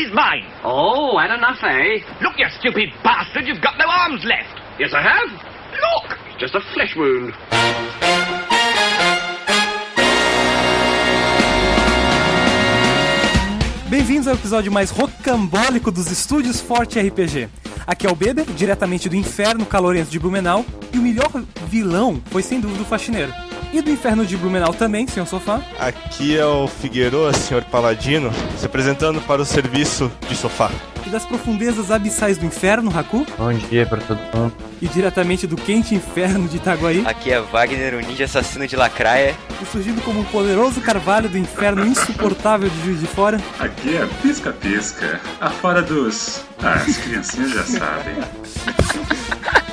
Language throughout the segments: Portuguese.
is mine. Oh, had enough, eh? Look, you stupid bastard, you've got no arms left. Yes, I have. Look! Just a flesh wound. Bem-vindos ao episódio mais rocambólico dos estúdios Forte RPG. Aqui é o Beber, diretamente do inferno calorento de Blumenau, e o melhor vilão foi sem dúvida o faxineiro. E do inferno de Blumenau também, senhor sofá. Aqui é o Figueiredo, senhor Paladino, se apresentando para o serviço de sofá. E das profundezas abissais do inferno, Haku. Bom dia pra todo mundo. E diretamente do quente inferno de Itaguaí. Aqui é Wagner, o ninja assassino de lacraia. E surgindo como um poderoso carvalho do inferno insuportável de Juiz de Fora. Aqui é pisca-pisca, afora dos... Ah, as criancinhas já sabem.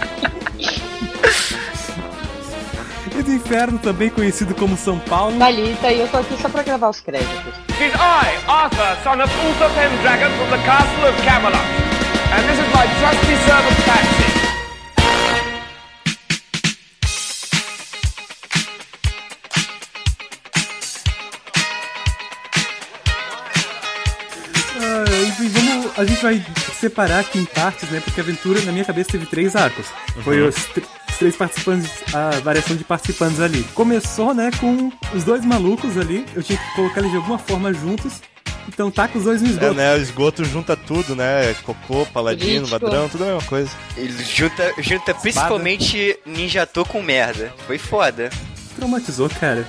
do inferno, também conhecido como São Paulo. Thalita e eu tô aqui só pra gravar os créditos. It is I, Arthur, son of Uther Pendragon from the castle of Camelot. And this is my trusty servant Patsy. Ah, enfim, vamos, a gente vai separar aqui em partes, né? Porque a aventura, na minha cabeça, teve três arcos. Foi os, os três participantes, a variação de participantes ali. Começou, né, com os dois malucos ali. Eu tinha que colocar eles de alguma forma juntos. Então tá com os dois no É, esgoto. né? O esgoto junta tudo, né? Cocô, paladino, Político. ladrão, tudo a mesma coisa. Ele junta, junta principalmente ninjatô com merda. Foi foda. Traumatizou, cara.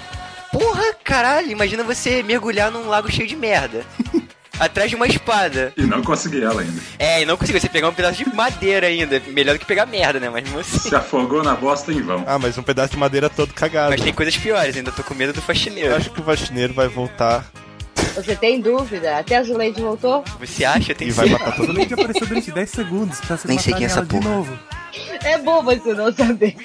Porra, caralho, imagina você mergulhar num lago cheio de merda. Atrás de uma espada. E não consegui ela ainda. É, e não conseguiu. Você pegar um pedaço de madeira ainda. Melhor do que pegar merda, né? Mas mesmo assim. Se afogou na bosta em vão. Ah, mas um pedaço de madeira todo cagado. Mas tem coisas piores, ainda tô com medo do Eu faxineiro. acho que o faxineiro vai voltar Você tem dúvida? Até a Zuleide voltou? Você acha? Tem e vai matar todo mundo. Apareceu durante 10 segundos pra você Nem sei quem é essa ela de porra. novo. É bom você não saber.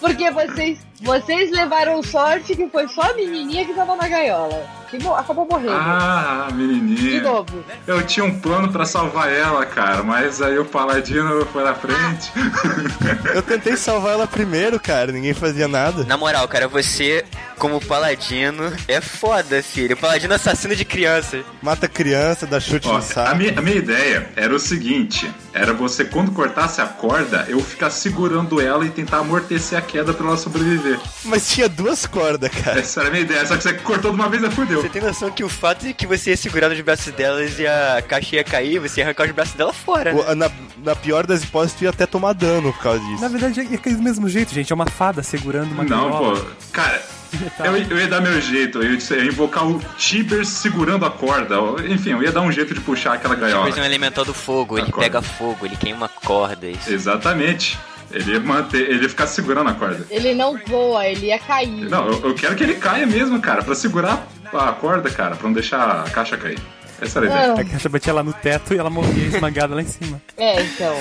Porque vocês, vocês levaram sorte que foi só a menininha que tava na gaiola. Que acabou morrendo. Ah, de menininha. novo. Eu tinha um plano pra salvar ela, cara, mas aí o paladino foi na frente. Eu tentei salvar ela primeiro, cara. Ninguém fazia nada. Na moral, cara, você, como paladino, é foda, filho. Paladino assassino de crianças. Mata criança, dá chute Ó, no a, saco. minha, a minha ideia era o seguinte: era você, quando cortasse a corda, eu ficar segurando ela e tentar amortecer a queda pra ela sobreviver. Mas tinha duas cordas, cara. Essa era a minha ideia, só que você cortou de uma vez e fudeu. Você tem noção que o fato de que você ia segurar nos braços delas e a caixa ia cair, você ia arrancar os braços dela fora, né? O- Na, na pior das hipóteses, tu ia até tomar dano por causa disso. Na verdade, ia cair do mesmo jeito, gente. É uma fada segurando uma Não, pô. Cara, Tá. eu, eu ia dar meu jeito. Eu ia, eu ia invocar o Tibers segurando a corda. Enfim, eu ia dar um jeito de puxar aquela gaiola. Depois é um elemental do fogo, ele A corda. pega fogo, ele queima cordas. Exatamente. Ele ia manter, ele ia ficar segurando a corda. Ele não voa, ele ia cair. Não, eu, eu quero que ele caia mesmo, cara, pra segurar a corda, cara, pra não deixar a caixa cair. Essa era a ideia. Ah, A caixa batia lá no teto e ela morria esmagada lá em cima. é, então.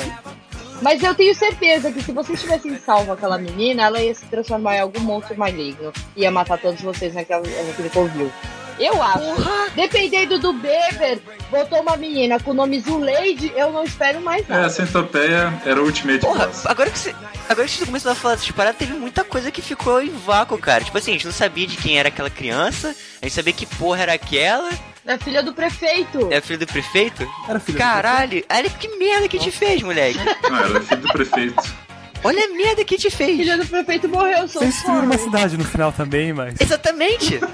Mas eu tenho certeza que se vocês tivessem salvo aquela menina, ela ia se transformar em algum monstro maligno. Ia matar todos vocês naquela, naquele covil. Eu acho. Dependendo do Beber, botou uma menina com o nome Zuleide, eu não espero mais É, nada. a centopeia era o Ultimate Porra, agora que você. Agora que você começou a falar dessas paradas, teve muita coisa que ficou em vácuo, cara. Tipo assim, a gente não sabia de quem era aquela criança, a gente sabia que porra era aquela, É filha do prefeito. é a filha do prefeito. Era filha do Caralho, olha que merda que te fez, moleque. Não, era filho do prefeito. Olha a merda que te fez. Filha do prefeito morreu, sou Vocês destruíram uma cidade no final também, mas. Exatamente.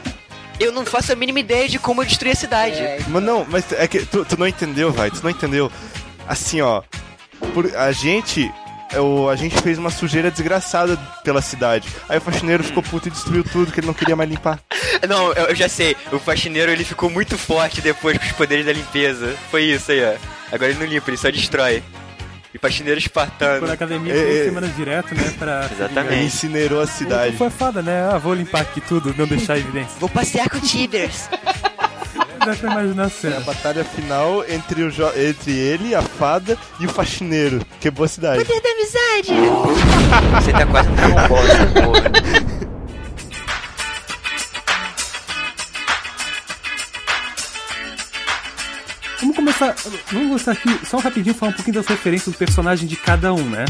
Eu não faço a mínima ideia de como eu destruí a cidade. É, Mas não, mas é que tu, tu não entendeu, vai, tu não entendeu. Assim, ó, por, a gente. Eu, a gente fez uma sujeira desgraçada pela cidade. Aí o faxineiro ficou puto e destruiu tudo que ele não queria mais limpar. Não, eu, eu já sei. O faxineiro ele ficou muito forte depois com os poderes da limpeza. Foi isso aí, ó. Agora ele não limpa, ele só destrói. E faxineiro espartano. academia É, duas é. semanas direto, né? Pra. Exatamente. Ele incinerou a cidade. foi foda, né? Ah, vou limpar aqui tudo, não deixar evidência. Vou passear com o Tibers. Dá pra imaginar a A cena. batalha final entre, o jo- entre ele, a fada e o faxineiro. Quebrou a cidade. Poder da amizade. Você tá quase no Dragon Ball, essa porra. Vamos começar. Vamos começar aqui só rapidinho falar um pouquinho das referências do personagem de cada um, né?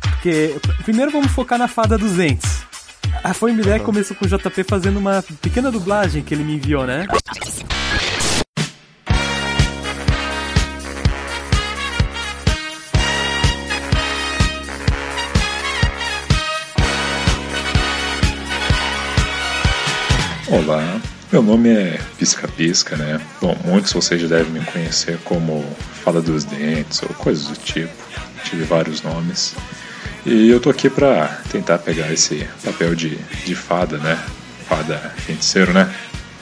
Porque primeiro vamos focar na fada dos entes. A Foi uma que começou com o JP fazendo uma pequena dublagem que ele me enviou, né? Olá, meu nome é Pisca Pisca, né? Bom, muitos vocês já devem me conhecer como Fala dos Dentes ou coisas do tipo. Tive vários nomes. E eu tô aqui pra tentar pegar esse papel de, de fada, né? Fada feiticeiro, né?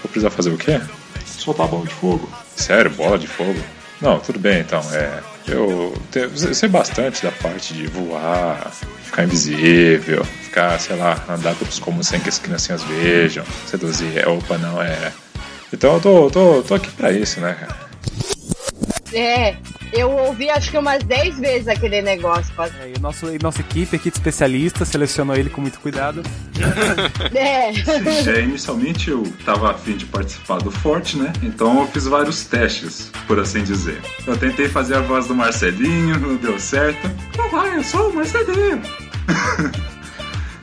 Vou precisar fazer o quê? Soltar bola de fogo. Sério, bola de fogo? Não, tudo bem então. É, eu te- sei bastante da parte de voar, ficar invisível, ficar, sei lá, andar pelos cômodos sem que as criancinhas vejam, seduzir. É, opa, não, é. Então eu tô, tô, tô aqui pra isso, né, cara? É, eu ouvi acho que umas 10 vezes aquele negócio. É, e nosso, e nossa equipe aqui de especialistas selecionou ele com muito cuidado. É. É, inicialmente eu tava afim de participar do Forte, né? Então eu fiz vários testes, por assim dizer. Eu tentei fazer a voz do Marcelinho, não deu certo. Olá, eu sou o Marcelinho.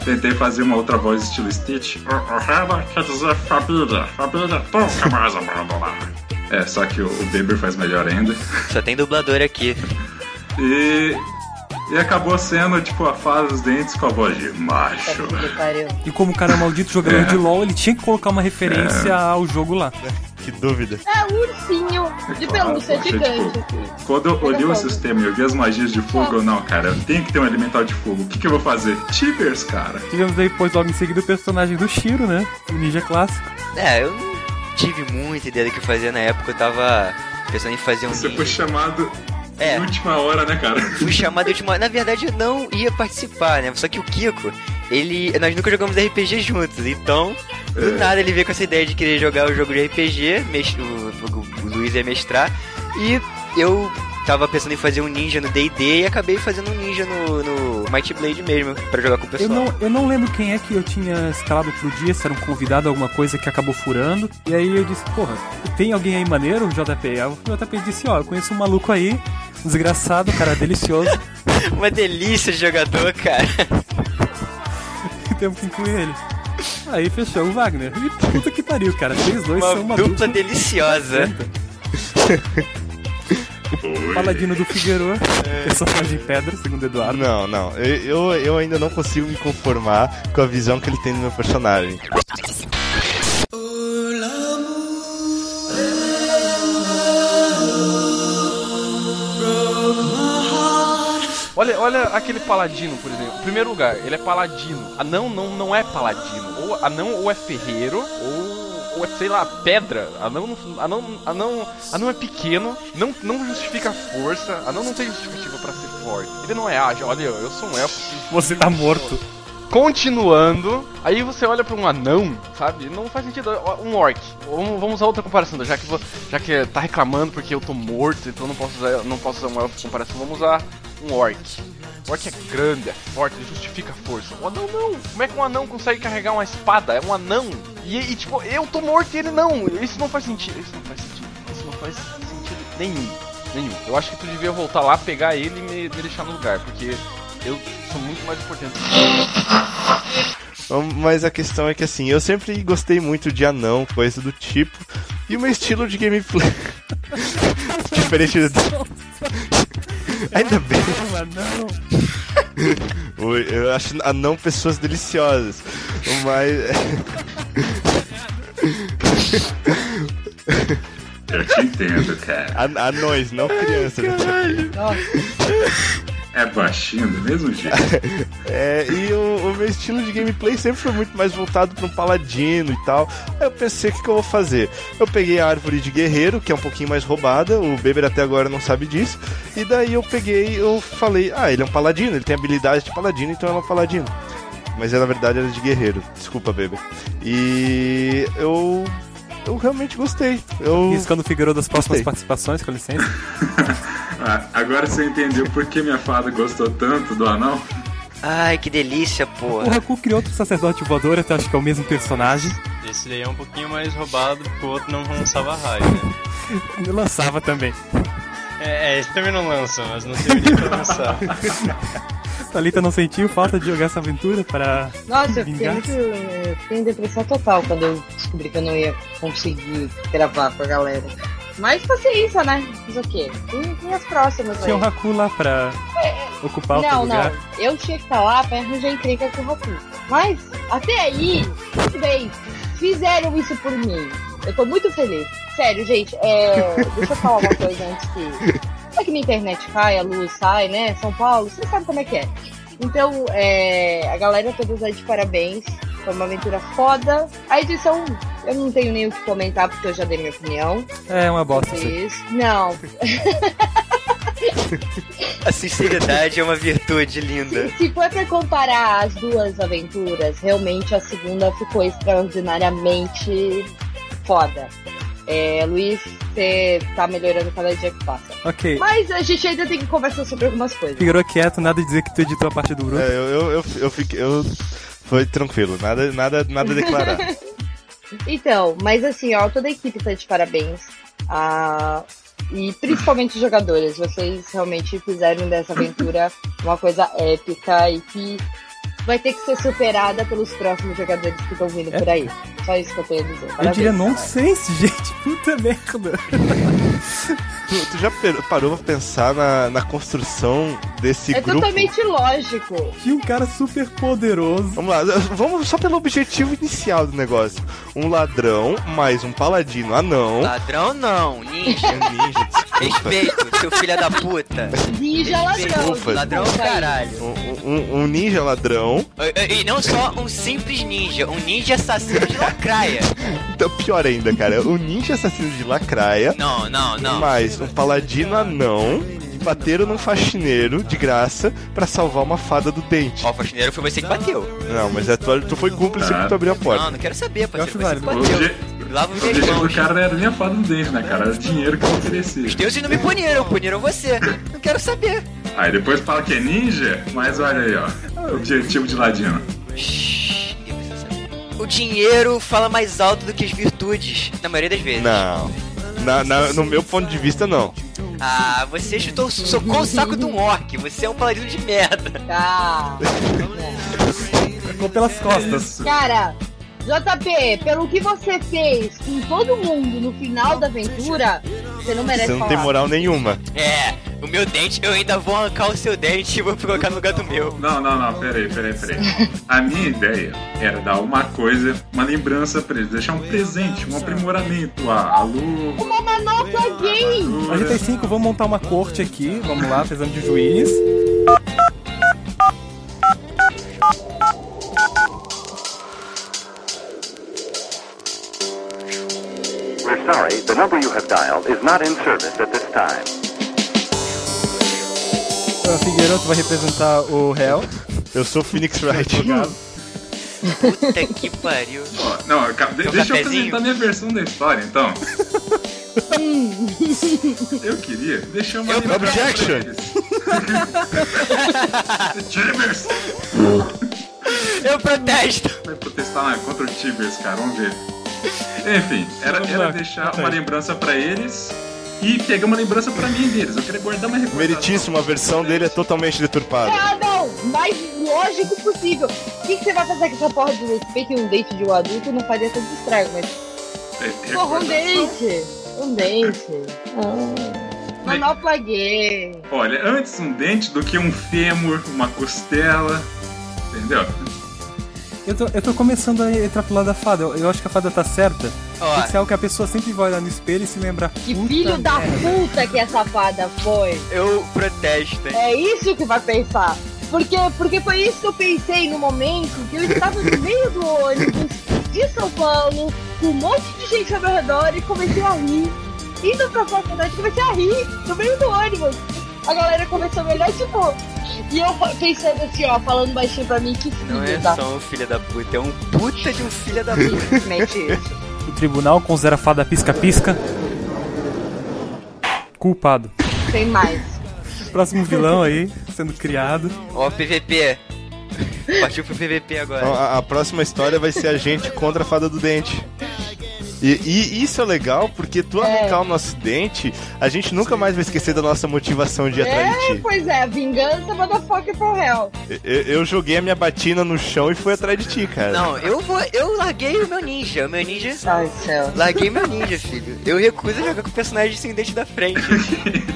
Tentei fazer uma outra voz estilo Stitch. O Reba quer dizer família. Família nunca mais abandonar. É, só que o, o Beber faz melhor ainda. Só tem dublador aqui. E. E acabou sendo, tipo, a fada dos dentes com a voz de macho. E como o cara é um maldito jogador É. de LoL, ele tinha que colocar uma referência ao jogo lá. Que dúvida. É um ursinho de pelúcia gigante. tipo, quando eu olhei o sistema e eu vi as magias de fogo, eu, não, cara, eu tenho que ter um elemental de fogo. O que, que eu vou fazer? Tibers, cara. Tivemos depois logo em seguida o personagem do Shiro, né? O ninja clássico. É, eu não tive muita ideia do que fazer na época, eu tava pensando em fazer um Você ninja. foi chamado É. última hora, né, cara? Fui chamado de última. Na verdade, eu não ia participar, né? Só que o Kiko, ele. Nós nunca jogamos RPG juntos, então. Do É. nada ele veio com essa ideia de querer jogar o jogo de RPG, mes- o, o- o Luiz ia mestrar, e eu tava pensando em fazer um ninja no DD e acabei fazendo um ninja no, no Might Blade mesmo, pra jogar com o Eu pessoal. não, eu não lembro quem é que eu tinha escalado pro dia, se era um convidado, alguma coisa que acabou furando. E aí eu disse, porra, tem alguém aí maneiro, JP? Aí o JP disse, ó, eu conheço um maluco aí, desgraçado, cara delicioso, Uma delícia de jogador, cara. Temos que incluir ele. Aí fechou o Wagner. E puta que pariu, cara. Vocês dois são Uma uma dupla deliciosa. Paladino do Figueroa, personagem pedra, segundo Eduardo. Não, não. Eu, eu ainda não consigo me conformar com a visão que ele tem do meu personagem. Olha, olha aquele paladino, por exemplo. Em primeiro lugar, ele é paladino. Anão não, não é paladino. Ou anão ou é ferreiro, ou, ou é, sei lá, pedra. Anão, não- anão, anão, anão é pequeno, não, não justifica a força. Anão não tem justificativa pra ser forte. Ele não é ágil. Olha, eu sou um elfo. Você tá morto. Continuando, aí você olha pra um anão, sabe? Não faz sentido. Um orc. Vamos, usar outra comparação, já que, já que tá reclamando porque eu tô morto, então não posso usar, não posso usar um elfo de comparação. Vamos usar um orc. O orc é grande, é forte, ele justifica a força. O anão não. Como é que um anão consegue carregar uma espada? É um anão. E, e, tipo, eu tô morto e ele não. Isso não faz sentido. Isso não faz sentido. Isso não faz sentido nenhum. Nenhum. Eu acho que tu devia voltar lá, pegar ele e me, me deixar no lugar, porque eu sou muito mais importante. Mas a questão é que assim, eu sempre gostei muito de anão, coisa do tipo. E o meu estilo de gameplay. Diferente do. Ainda bem. Não, Oi, Eu acho anão pessoas deliciosas. Mas. Eu te entendo, cara. An anões, não crianças. É baixinho do mesmo jeito. É, e o, o meu estilo de gameplay sempre foi muito mais voltado para um paladino e tal. Aí eu pensei, o que, que eu vou fazer? Eu peguei a árvore de guerreiro, que é um pouquinho mais roubada, o Beber até agora não sabe disso. E daí eu peguei, eu falei, ah, ele é um paladino, ele tem habilidade de paladino, então ele é um paladino. Mas é, na verdade era de guerreiro, desculpa, Beber. E eu. Eu realmente gostei. Eu. Riscando o Figueroa das próximas Gostei. participações, com licença. Ah, agora você entendeu por que minha fada gostou tanto do anão? Ai, que delícia, O porra. Haku criou outro sacerdote voador, até acho que é o mesmo personagem. Esse daí é um pouquinho mais roubado porque o outro não lançava raio, né? Ele lançava também. É, é, esse também não lança, mas não deveria pra lançar. Thalita não sentiu falta de jogar essa aventura para Nossa, eu fiquei vingar? muito. Eu fiquei em depressão total quando eu descobri que eu não ia conseguir gravar com a galera. Mas paciência, né? Mas o quê? Tem, as próximas aí. Tinha o Haku lá pra ocupar o teu Não, lugar. não. Eu tinha que estar lá pra arranjar encrenca com o Raku. Mas, até aí, tudo bem. fizeram isso por mim. Eu tô muito feliz. Sério, gente, é... deixa eu falar uma coisa antes que. É que na internet cai, a luz sai, né? São Paulo, você sabe como é que é. Então, é... a galera toda aí de parabéns. Foi uma aventura foda. A edição, eu não tenho nem o que comentar, porque eu já dei minha opinião. É uma bosta. isso. Não. A sinceridade é uma virtude linda. Se for pra comparar as duas aventuras, realmente a segunda ficou extraordinariamente foda. É, Luiz, você tá melhorando cada dia que passa. Ok. Mas a gente ainda tem que conversar sobre algumas coisas. Figurou quieto, nada de dizer que tu editou a parte do grupo. É, eu, eu, eu, eu fiquei. Eu... Foi tranquilo, nada, nada, nada a declarar. Então, mas assim, ó, toda a equipe tá de parabéns. Ah, e principalmente os jogadores. Vocês realmente fizeram dessa aventura uma coisa épica e que vai ter que ser superada pelos próximos jogadores que estão vindo por aí. Só isso que eu tenho a dizer. Eu Parabéns, diria cara. nonsense, gente. Puta merda. tu, tu já parou pra pensar na, na construção desse É grupo? totalmente lógico. Tinha um cara super poderoso. Vamos lá, vamos só pelo objetivo inicial do negócio. Um ladrão mais um paladino anão. Ladrão não, ninja. Um ninja, desculpa. Respeito, seu filho da puta. Ninja ladrão. Desculpa. Ladrão Desculpa aí. caralho. Um, um- um ninja ladrão. E, e não só um simples ninja, um ninja assassino de lacraia. Então, pior ainda, cara. Um ninja assassino de lacraia. Não, não, não. Mais um paladino anão. que Bateram num faxineiro de graça pra salvar uma fada do dente. Ó, o faxineiro foi você que bateu. Não, mas é tu, tu foi cúmplice Ah. porque tu abriu a Não, porta. não quero saber, parceiro. acho Foi você que bateu. Lava o minhas mãos. do cara não era nem a fada do dente, né, cara? Era o dinheiro que eu oferecia. Os deuses não me puniram, puniram você. Não quero saber. Aí depois fala que é ninja, mas olha aí, ó. Objetivo de ladino. O dinheiro fala mais alto do que as virtudes, na maioria das vezes. Não. Na- na- no meu ponto de vista, não. Ah, você chutou, socou o saco de um orc. Você é um paladino de merda. Tá. Ficou pelas costas. Cara, JP, pelo que você fez com todo mundo no final da aventura, você não merece Você não falar. tem moral nenhuma. É, o meu dente, eu ainda vou arrancar o seu dente e vou colocar no lugar do meu. Não, não, não, peraí, peraí, peraí. A minha ideia era dar uma coisa, uma lembrança pra eles, deixar um presente, um aprimoramento. A, a luva. Uma manopla gay! A gente tem cinco, vamos montar uma corte aqui. Vamos lá, precisamos de juiz. We're sorry, the number you have dialed is not in service at this time. O Figueiredo vai representar o réu. Eu sou Phoenix Wright. Puta que pariu. Ó, não, de- deixa eu cafezinho? apresentar minha versão da história, então. eu queria deixar uma Eu- Objection. eles. Tibers! Eu protesto. Vai protestar lá contra o Tibers, cara, vamos ver. Enfim, era, era deixar uma lembrança pra eles e pegar uma lembrança pra mim deles. Eu queria guardar uma recordação. Meritíssimo, a versão dele é totalmente deturpada. Ah, não! Mais lógico possível. O que, que você vai fazer com essa porra de bem que um dente de um adulto não faria tanto estrago, mas. É, Porra, um dente! Um dente. Ah. Manopla gay. Olha, antes um dente do que um fêmur, uma costela. Entendeu? Eu tô, eu tô começando a entrar pro lado da fada. Eu, eu acho que a fada tá certa. Tem que ser algo que a pessoa sempre vai olhar no espelho e se lembrar. Que "Puta filho da merda." puta que essa fada foi. Eu protesto. É isso que vai pensar. Porque, porque foi isso que eu pensei no momento que eu estava no meio do ônibus de São Paulo, com um monte de gente ao meu redor e comecei a rir. Indo pra faculdade, comecei a rir no meio do ônibus. A galera começou a me olhar, tipo. E eu pensando assim, ó, falando baixinho pra mim, que filho Não é da só um filho da puta, é um puta de um filho da puta. O tribunal considera a fada pisca-pisca. Culpado. Sem mais. Próximo vilão aí, sendo criado. Ó, PVP. Partiu pro PVP Então, agora. a, a próxima história vai ser a gente contra a fada do dente. E, e isso é legal porque tu É. arrancar o nosso dente, a gente nunca mais vai esquecer da nossa motivação de ir atrás É, de ti. pois é, vingança, motherfucker for hell. Eu, eu joguei a minha batina no chão e fui atrás de ti, cara. Não, eu vou. Eu larguei o meu ninja. O meu ninja. Ai, céu. Larguei meu ninja, filho. Eu recuso jogar com o personagem sem dente da frente.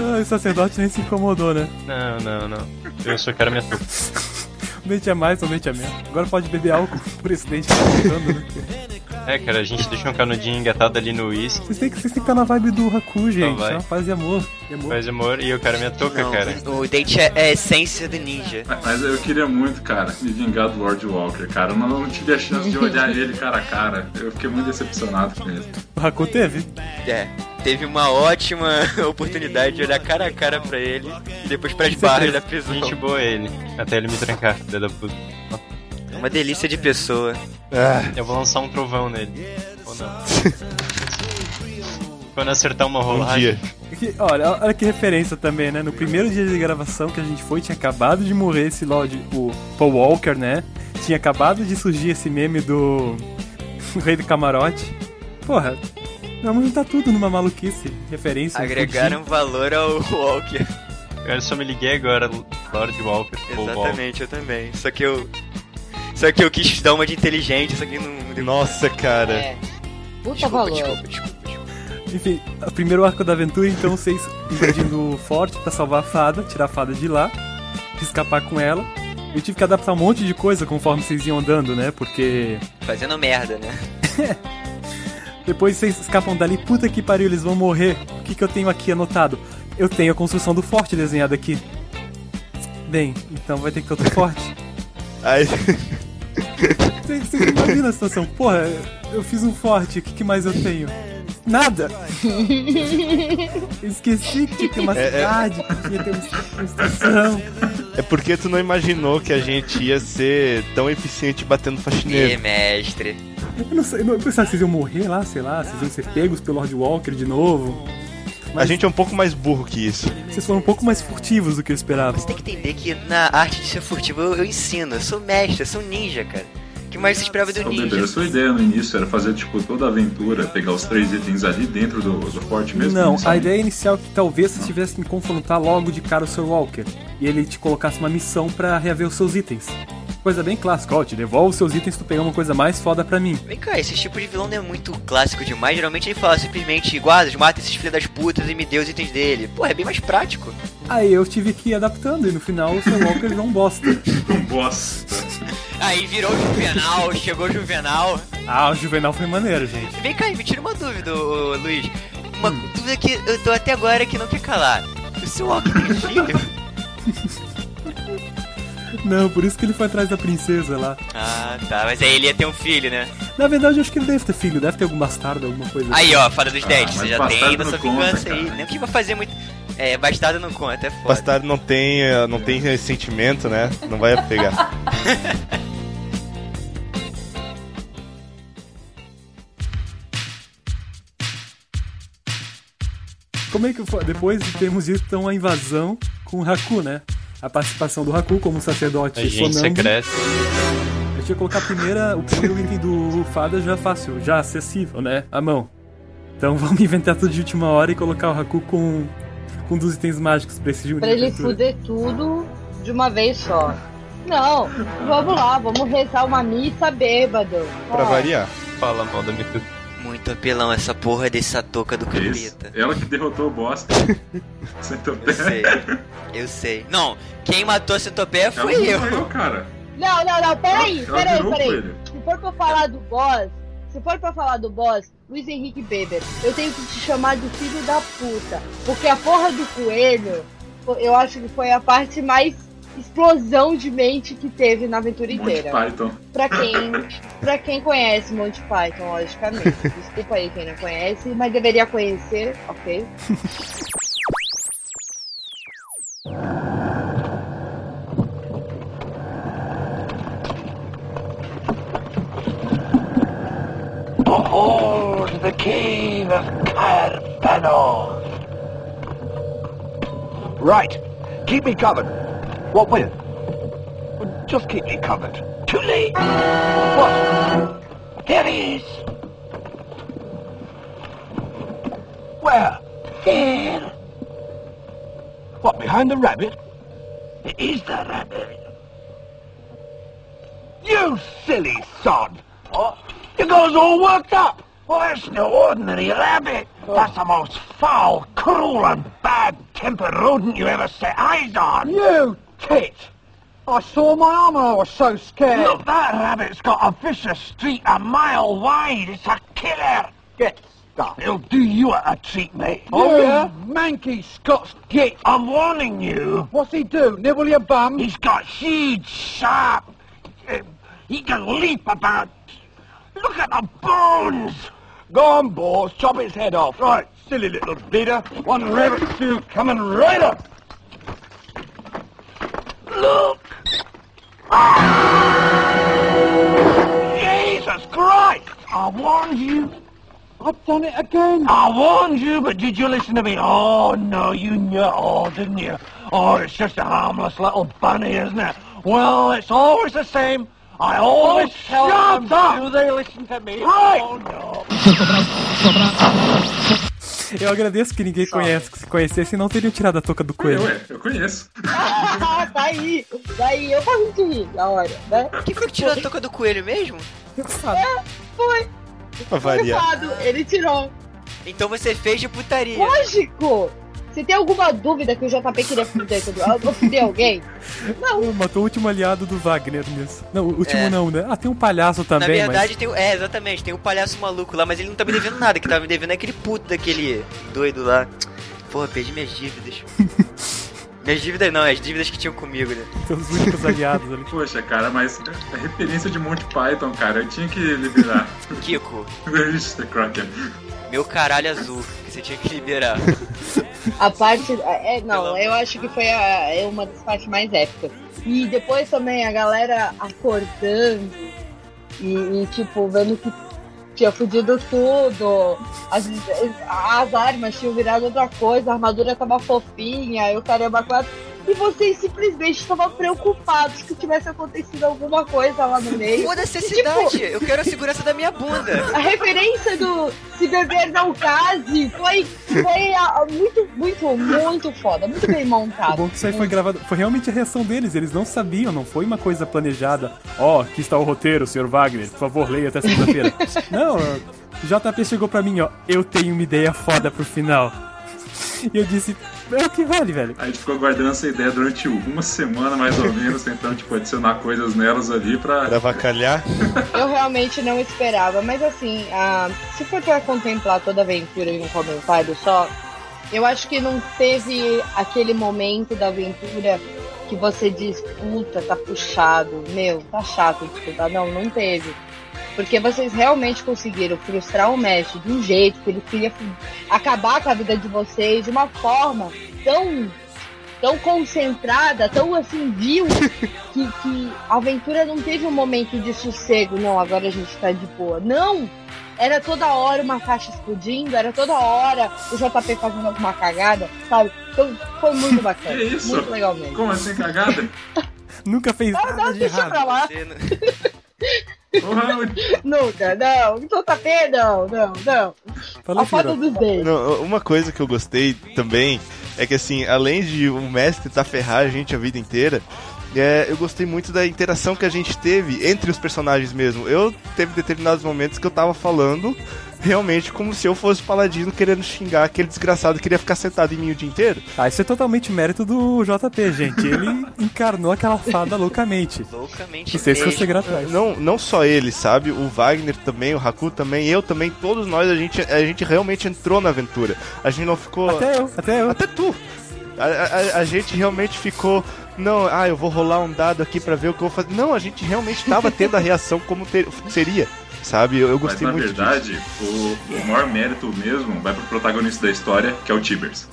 Ah, o sacerdote nem se incomodou, né? Não, não, não. Eu só quero minha. Um dente a mais, um dente a menos. Agora pode beber álcool por esse dente que tá faltando, né? É, cara, a gente deixa um canudinho engatado ali no uísque. Vocês têm que estar na vibe do Haku, gente. vai. É uma paz e amor. E amor. Faz amor e o cara me toca, Não, cara. o date é, é a essência do ninja. Mas eu queria muito, cara, me vingar do Lord Walker, cara. Mas eu não tive a chance de olhar ele cara a cara. Eu fiquei muito decepcionado com ele. O Haku teve. É, teve uma ótima oportunidade de olhar cara a cara pra ele e depois pras barras da prisão. Gente boa ele. Até ele me trancar, filho da puta. Uma delícia de pessoa. Ah, Eu vou lançar um trovão nele. Ou não. Quando acertar uma um rolagem. dia. Que- olha, olha que referência também, né? No primeiro dia de gravação que a gente foi, tinha acabado de morrer esse Lord, o Paul Walker, né? Tinha acabado de surgir esse meme do o Rei do Camarote. Porra, vamos juntar tudo numa maluquice. Referência. Agregaram valor ao Walker. Eu só me liguei agora, Lord Walker. Paul Walker. Exatamente, eu também. Só que eu. Só que eu quis dar uma de inteligente, só que não. Nossa, cara. É. Puta Desculpa, valor. desculpa, desculpa, desculpa. Enfim, o primeiro arco da aventura, então vocês invadindo o forte pra salvar a fada, tirar a fada de lá, escapar com ela. Eu tive que adaptar um monte de coisa conforme vocês iam andando, né? Porque Fazendo merda, né? depois vocês escapam dali, puta que pariu, eles vão morrer. O que, que eu tenho aqui anotado? Eu tenho a construção do forte desenhada aqui. Bem, então vai ter que ter outro forte. Aí, Vocês vocês imaginam a situação? Porra, eu fiz um forte, o que, que mais eu tenho? Nada! Esqueci que tinha que ter uma É, é. cidade, que tinha que ter uma estação. é porque tu não imaginou que a gente ia ser tão eficiente batendo faxineiro. mestre. Eu não sei, eu não- pensava que vocês iam morrer lá, sei lá, vocês iam ser pegos pelo Lord Walker de novo. A gente é um pouco mais burro que isso. Vocês foram um pouco mais furtivos do que eu esperava. Você tem que entender que na arte de ser furtivo eu, eu ensino, eu sou mestre, eu sou ninja, cara. O que mais você esperava do ninja? Beber, a sua ideia no início era fazer, tipo, toda a aventura, pegar os três itens ali dentro do, do forte mesmo? Não, a ideia inicial é que talvez vocês tivessem que confrontar logo de cara o Sir Walker e ele te colocasse uma missão pra reaver os seus itens. Coisa bem clássica, ó, te devolve os seus itens se tu pegar uma coisa mais foda pra mim. Vem cá, esse tipo de vilão não é muito clássico demais. Geralmente ele fala simplesmente, guardas, mata esses filhos das putas e me dê os itens dele. Pô, é bem mais prático. Aí eu tive que ir adaptando e no final o Sir Walker virou um bosta. Um bosta. Aí virou o Juvenal, chegou o Juvenal. Ah, o Juvenal foi maneiro, gente. Vem cá, me tira uma dúvida, ô, Luiz. Uma dúvida que eu tô até agora que não quer calar. O seu Walker tem filho? Não, por isso que ele foi atrás da princesa lá. Ah, tá. Mas aí ele ia ter um filho, né? Na verdade, eu acho que ele deve ter filho, deve ter algum bastardo, alguma coisa Aí, assim. ó, fada dos dentes. mas Você já tem conta, vingança aí. cara. Nem que vai fazer muito. É, bastardo não conta, é foda. Bastardo não tem, eh, não tem sentimento, né? Não vai pegar. Como é que foi? Depois temos então a invasão com o Haku, né? A participação do Haku como sacerdote Agente secreto. Eu tinha que colocar a primeira, o primeiro item do Fada já fácil, já acessível, né? A mão. Então vamos inventar tudo de última hora e colocar o Haku com, com um dos itens mágicos pra esse jogo Pra ele fuder tudo de uma vez só. Não, vamos lá, vamos rezar uma missa bêbado. Pra Ó, variar. Fala mal da Miku. Muito apelão essa porra dessa touca do capeta. Ela que derrotou o bosta. Sentou Eu sei. Eu sei. Não, quem matou a centopeia foi eu. eu, cara. Não, não, não, peraí, Ela peraí, virou peraí. coelho. Se for pra falar do boss, se for pra falar do boss, Luiz Henrique Beber, eu tenho que te chamar de filho da puta. Porque a porra do coelho, eu acho que foi a parte mais explosão de mente que teve na aventura Monty inteira. Python. Pra quem, pra quem conhece Monty Python, logicamente. Desculpa aí quem não conhece, mas deveria conhecer, ok? Behold the cave of Carpano. Right. Keep me covered. What with? Just keep me covered. Too late. What? There he is. Where? There. What, behind the rabbit? It is the rabbit. You silly sod! What? You us all worked up! Well, that's no ordinary rabbit. Oh. That's the most foul, cruel, and bad-tempered rodent you ever set eyes on. You tit! I saw my arm and I was so scared. Look, that rabbit's got a vicious streak a mile wide. It's a killer. Get stuffed. He'll do you a, a treat, mate. Oh, yeah? Manky Scots git. I'm warning you. What's he do? Nibble your bum? He's got huge, sharp. Uh, he can leap about. Look at the bones. Go on, boss, chop his head off. Right, silly little bleeder. One rabbit stew coming right up. Look. Jesus Christ! I warned you. I've done it again. I warned you, but did you listen to me? Oh, no, you knew it all, didn't you? Oh, it's just a harmless little bunny, isn't it? Well, it's always the same. I always Oh, tell shut them. up! Do they listen to me? Right. Oh, no. Eu agradeço que ninguém conhece, que se conhecesse e não teriam tirado a touca do coelho. Ué, eu conheço. tá aí. Daí eu faço de rir na hora, né? Quem foi que tirou a touca do coelho mesmo? É, foi. Fado, ele tirou. Então você fez de putaria. Lógico! Se tem alguma dúvida que o JP queria fuder, tudo, eu vou fuder alguém? Não. Matou o último aliado do Wagner mesmo. Não, o último É. não, né? Ah, tem um palhaço também, Na verdade, mas... tem o. É, exatamente, tem o palhaço maluco lá, mas ele não tá me devendo nada, que tava me devendo é aquele puto daquele doido lá. Porra, perdi minhas dívidas. minhas dívidas não, as dívidas que tinham comigo, né? São os únicos aliados ali. Poxa, cara, mas a referência de Monty Python, cara, eu tinha que liberar. Kiko, Mr. Crocker. meu caralho azul, que você tinha que liberar. A parte. É, não, eu acho que foi a, é uma das partes mais épicas. E depois também a galera acordando e, e, tipo, vendo que tinha fudido tudo. As, as armas tinham virado outra coisa, a armadura tava fofinha, e o caramba quatro. E vocês simplesmente estavam preocupados que tivesse acontecido alguma coisa lá no meio. Foda-se a E, tipo, cidade, eu quero a segurança da minha bunda. a referência do Se Beber Não Case foi, foi ah, muito, muito, muito foda, muito bem O montado. bom é que isso aí foi gravado. Foi realmente a reação deles, eles não sabiam, não foi uma coisa planejada. Ó, aqui está o roteiro, Sr. Wagner, por favor, leia até segunda-feira. não, o JP chegou pra mim, ó, eu tenho uma ideia foda pro final. E eu disse, é o que vale, velho. A gente ficou guardando essa ideia durante uma semana, mais ou menos, tentando, tipo, adicionar coisas nelas ali pra... Pra avacalhar. Eu realmente não esperava, mas assim, ah, se for pra contemplar toda a aventura em um comentário só, eu acho que não teve aquele momento da aventura que você diz, puta, tá puxado, meu, tá chato de escutar. Não, não teve. Porque vocês realmente conseguiram frustrar o mestre de um jeito que ele queria acabar com a vida de vocês de uma forma tão tão concentrada, tão assim, viu, que, que a aventura não teve um momento de sossego, não, agora a gente tá de boa. Não! Era toda hora uma caixa explodindo, era toda hora o JP fazendo alguma cagada, sabe? Então foi muito bacana. Que isso? Muito legal mesmo. Como assim, cagada? Nunca fez Ah, nada não, de deixa errado. pra lá. Não- Nunca, não. JP, não, não, não. Fala, a Firo. dos dentes. Não, uma coisa que eu gostei também é que, assim, além de o mestre tentar ferrar a gente a vida inteira, é, eu gostei muito da interação que a gente teve entre os personagens mesmo. Eu teve determinados momentos que eu tava falando realmente como se eu fosse o paladino querendo xingar aquele desgraçado que queria ficar sentado em mim o dia inteiro. Ah, isso é totalmente mérito do JP, gente. Ele encarnou aquela fada loucamente. Loucamente Não sei se você atrás. Não, não só ele, sabe? O Wagner também, o Haku também, eu também, todos nós, a gente, a gente realmente entrou na aventura. A gente não ficou. Até eu, até eu. Até tu! A, a- a gente realmente ficou. Não, ah, eu vou rolar um dado aqui pra ver o que eu vou fazer. Não, a gente realmente tava tendo a reação como ter- seria. Sabe? Eu, eu Mas gostei na muito verdade, o, o maior mérito mesmo vai pro protagonista da história, que é o Tibers.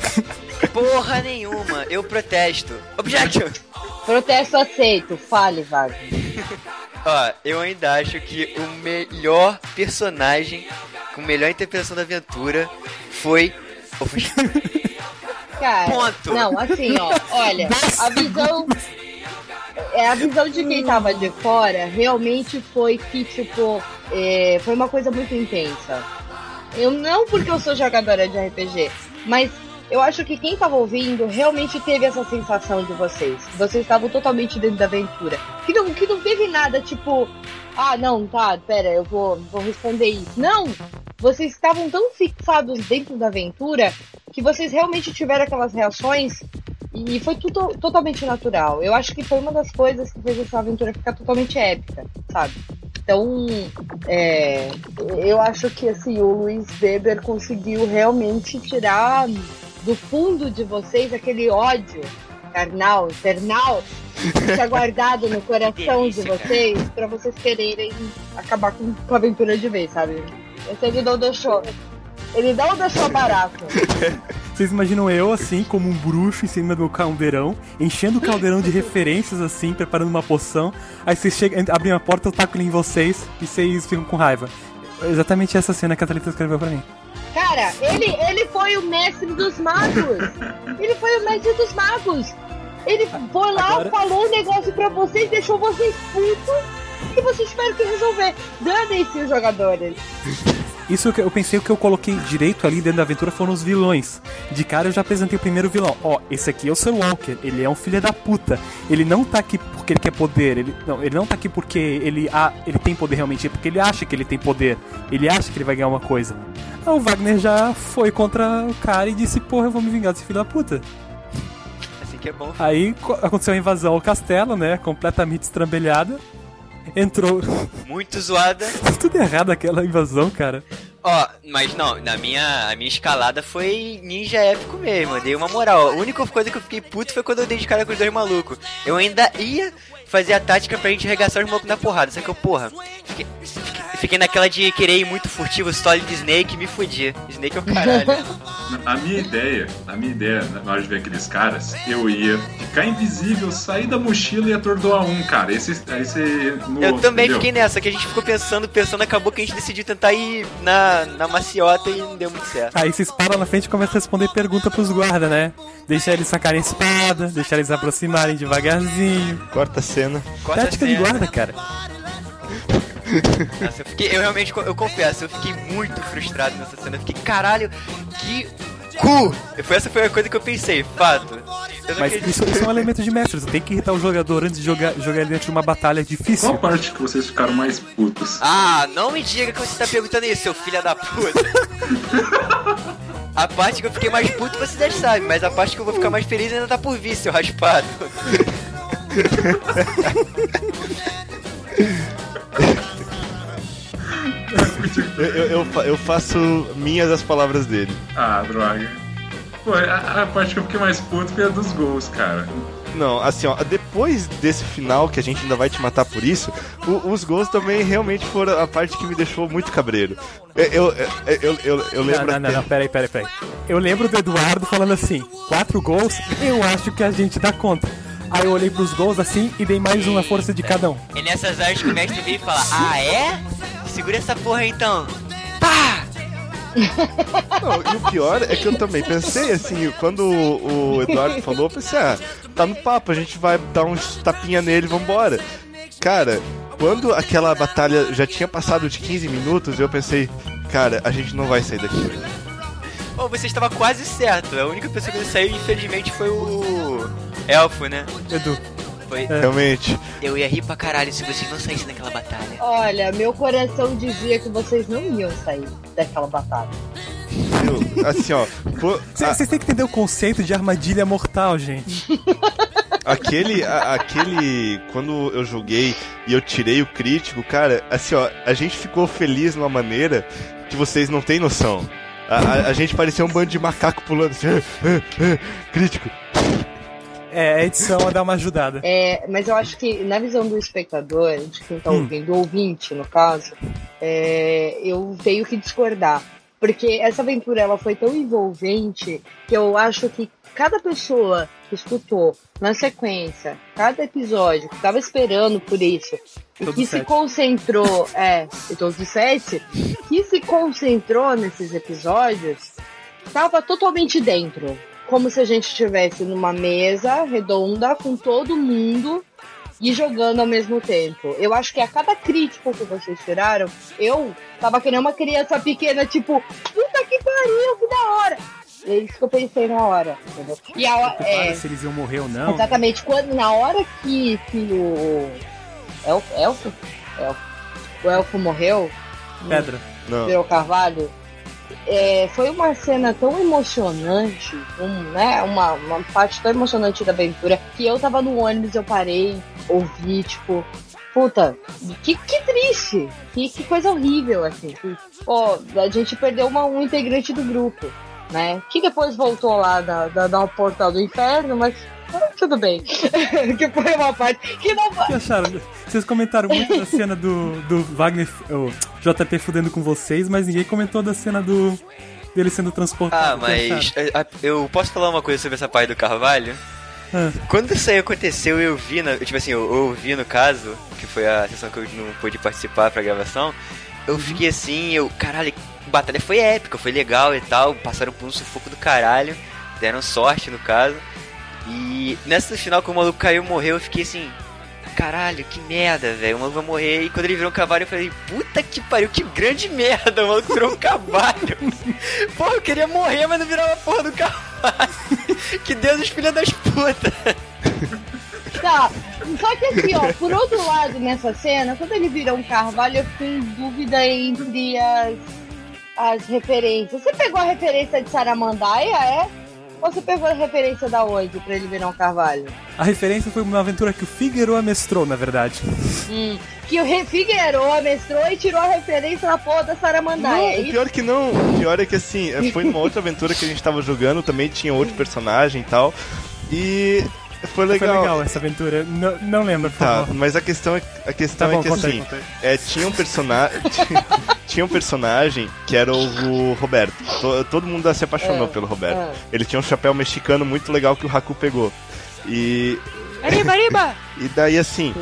Porra nenhuma, eu protesto. Objection! Protesto aceito. Fale, Wagner. Ó, eu ainda acho que o melhor personagem com melhor interpretação da aventura foi o Cara, Ponto. não, assim, ó, olha, a visão. É, a visão de quem tava de fora realmente foi que, tipo, é, foi uma coisa muito intensa. Eu não porque eu sou jogadora de RPG, mas eu acho que quem tava ouvindo realmente teve essa sensação de vocês. Vocês estavam totalmente dentro da aventura. Que não, que não teve nada, tipo, ah, não, tá, pera, eu vou, vou responder isso. Não! Vocês estavam tão fixados dentro da aventura que vocês realmente tiveram aquelas reações E foi tudo totalmente natural. Eu acho que foi uma das coisas que fez essa aventura ficar totalmente épica, sabe? Então, é, eu acho que assim, o Luiz Weber conseguiu realmente tirar do fundo de vocês aquele ódio carnal, infernal, que é guardado no coração de vocês para vocês quererem acabar com, com a aventura de vez, sabe? Esse ele não deixou. Ele não deixou barato. Vocês imaginam eu, assim, como um bruxo em cima do caldeirão, enchendo o caldeirão de referências, assim, preparando uma poção. Aí vocês chegam, abrem a porta, eu taco em vocês e vocês ficam com raiva. Exatamente essa cena que a Thalita escreveu pra mim. Cara, ele, ele foi o mestre dos magos. Ele foi o mestre dos magos. Ele foi lá, Agora- falou um negócio pra vocês, deixou vocês putos e vocês tiveram que resolver. Danem-se os jogadores. Isso que eu pensei o que eu coloquei direito ali dentro da aventura foram os vilões. De cara eu já apresentei o primeiro vilão. Ó, esse aqui é o Sir Walker. Ele é um filho da puta. Ele não tá aqui porque ele quer poder. Ele não, ele não tá aqui porque ele, ah, ele tem poder realmente. É porque ele acha que ele tem poder. Ele acha que ele vai ganhar uma coisa. Aí o Wagner já foi contra o cara e disse: Porra, eu vou me vingar desse filho da puta. Assim que é bom. Aí co- aconteceu a invasão ao castelo, né? Completamente estrambelhada. Entrou. Muito zoada. Tudo errado aquela invasão, cara. Ó, mas não, na minha, a minha escalada foi ninja épico mesmo, dei uma moral. A única coisa que eu fiquei puto foi quando eu dei de cara com os dois malucos. Eu ainda ia fazer a tática pra gente arregaçar os malucos na porrada, só que eu, porra, fiquei, fiquei, naquela de querer ir muito furtivo, Solid Snake e me fudi. Snake é o caralho. A minha ideia, a minha ideia, na hora de ver aqueles caras, eu ia ficar invisível, sair da mochila e atordoar um, cara. Esse, esse no Eu outro, também entendeu? fiquei nessa, que a gente ficou pensando, pensando, acabou que a gente decidiu tentar ir na, na maciota e não deu muito certo. Aí vocês param na frente e começam a responder pergunta pros guardas, né? Deixar eles sacarem a espada, deixar eles aproximarem devagarzinho. Corta a cena. Corta a Tática de guarda, cara. Nossa, eu, fiquei, eu realmente, eu confesso, eu fiquei muito frustrado nessa cena. Eu fiquei, caralho, que cu! Foi, essa foi a coisa que eu pensei, fato. Eu Mas acredito. isso, isso é um elemento de mestre. Você tem que irritar o jogador antes de jogar, jogar ele dentro de uma batalha difícil. Qual parte que vocês ficaram mais putos? Ah, não me diga que você tá perguntando isso, seu filho da puta. A parte que eu fiquei mais puto você já sabe, mas a parte que eu vou ficar mais feliz ainda tá por vir, seu raspado. Eu, eu, eu eu faço minhas as palavras dele. Ah, droga. Pô, a, a parte que eu fiquei mais puto foi a dos gols, cara. Não, assim, ó, depois desse final, que a gente ainda vai te matar por isso, o- os gols também realmente foram a parte que me deixou muito cabreiro. Eu, eu, eu, eu, eu, eu lembro. Não, não, não, até- não, peraí, peraí, peraí. Eu lembro do Eduardo falando assim: quatro gols, eu acho que a gente dá conta. Aí eu olhei pros gols assim e dei mais uma força de cada um. É nessas horas que o mestre vem e fala, ah é? Segura essa porra aí então. Pá! Não, e o pior é que eu também pensei assim, quando o, o Eduardo falou, eu pensei, ah, tá no papo, a gente vai dar uns tapinha nele e vambora. Cara, quando aquela batalha já tinha passado de 15 minutos, eu pensei, cara, a gente não vai sair daqui. Pô, você estava quase certo. A única pessoa que saiu, infelizmente, foi o Elfo, né? Edu. Foi. Realmente. Eu ia rir pra caralho se vocês não saíssem daquela batalha. Olha, meu coração dizia que vocês não iam sair daquela batalha. Eu, assim, ó, Vocês têm que entender o conceito de armadilha mortal, gente. Aquele, a- aquele, quando eu joguei e eu tirei o crítico, cara, assim, ó, a gente ficou feliz de uma maneira que vocês não têm noção. A, a- a gente parecia um bando de macaco pulando assim, "Ah, ah, ah, crítico. É, a edição a dar uma ajudada. É, mas eu acho que na visão do espectador, de quem tá Hum. ouvindo, do ouvinte no caso, é, eu tenho que discordar. Porque essa aventura ela foi tão envolvente que eu acho que cada pessoa que escutou na sequência, cada episódio, que tava esperando por isso, e que se sete. concentrou, é, e todos os sete, que se concentrou nesses episódios, tava totalmente dentro. Como se a gente estivesse numa mesa redonda com todo mundo e jogando ao mesmo tempo. Eu acho que a cada crítico que vocês tiraram, eu tava que nem uma criança pequena, tipo, puta que pariu, que da hora! É isso que eu pensei na hora, entendeu? E a, Preocupado é, se eles iam morrer ou não. Exatamente, quando, na hora que, que o. Elfo? Elfo? Elfo. O elfo morreu, Pedra. Não. virou carvalho. É, foi uma cena tão emocionante, um, né, uma, uma parte tão emocionante da aventura, que eu tava no ônibus, eu parei, ouvi, tipo, puta, que, que triste, que, que coisa horrível, assim. Que, pô, a gente perdeu uma, um integrante do grupo, né, que depois voltou lá da, da, da portal do inferno, mas tudo bem. que foi uma parte que não? Vocês comentaram muito da cena do, do Wagner, o JP fudendo com vocês, mas ninguém comentou da cena do dele sendo transportado. Ah, mas é, a- eu posso falar uma coisa sobre essa parte do Carvalho? Ah. Quando isso aí aconteceu, eu vi, na, tipo assim, eu, eu ouvi no caso, que foi a sessão que eu não pude participar pra gravação, eu fiquei assim, eu, caralho, a batalha foi épica, foi legal e tal, passaram por um sufoco do caralho, deram sorte no caso. E nessa final, quando o maluco caiu e morreu, eu fiquei assim, caralho, que merda, velho, o maluco vai morrer. E quando ele virou um cavalo, eu falei, puta que pariu, que grande merda, o maluco virou um cavalo. Porra, eu queria morrer, mas não virava a porra do cavalo. que Deus os filhos das putas. Tá, só que assim, ó, por outro lado, nessa cena, quando ele vira um carvalho, eu fiquei em dúvida entre as, as referências. Você pegou a referência de Saramandaia, é? Ou você pegou a referência da onde pra ele virar um carvalho? A referência foi uma aventura que o Figueroa mestrou, na verdade. Hum, que o Figueroa mestrou e tirou a referência da porra da Saramandaia. Não, é o pior que não. O pior é que assim, é, foi numa outra aventura que a gente tava jogando, também tinha outro personagem e tal. E foi legal. Foi legal essa aventura. Não, não lembro, por Tá, favor. mas a questão é, a questão Tá bom, é que conta aí, assim, conta aí. é, tinha um personagem. tinha um personagem que era o, Roberto. To- todo mundo se apaixonou Ah, pelo Roberto. ah. Ele tinha um chapéu mexicano muito legal que o Haku pegou. E. Arriba, arriba! E daí assim,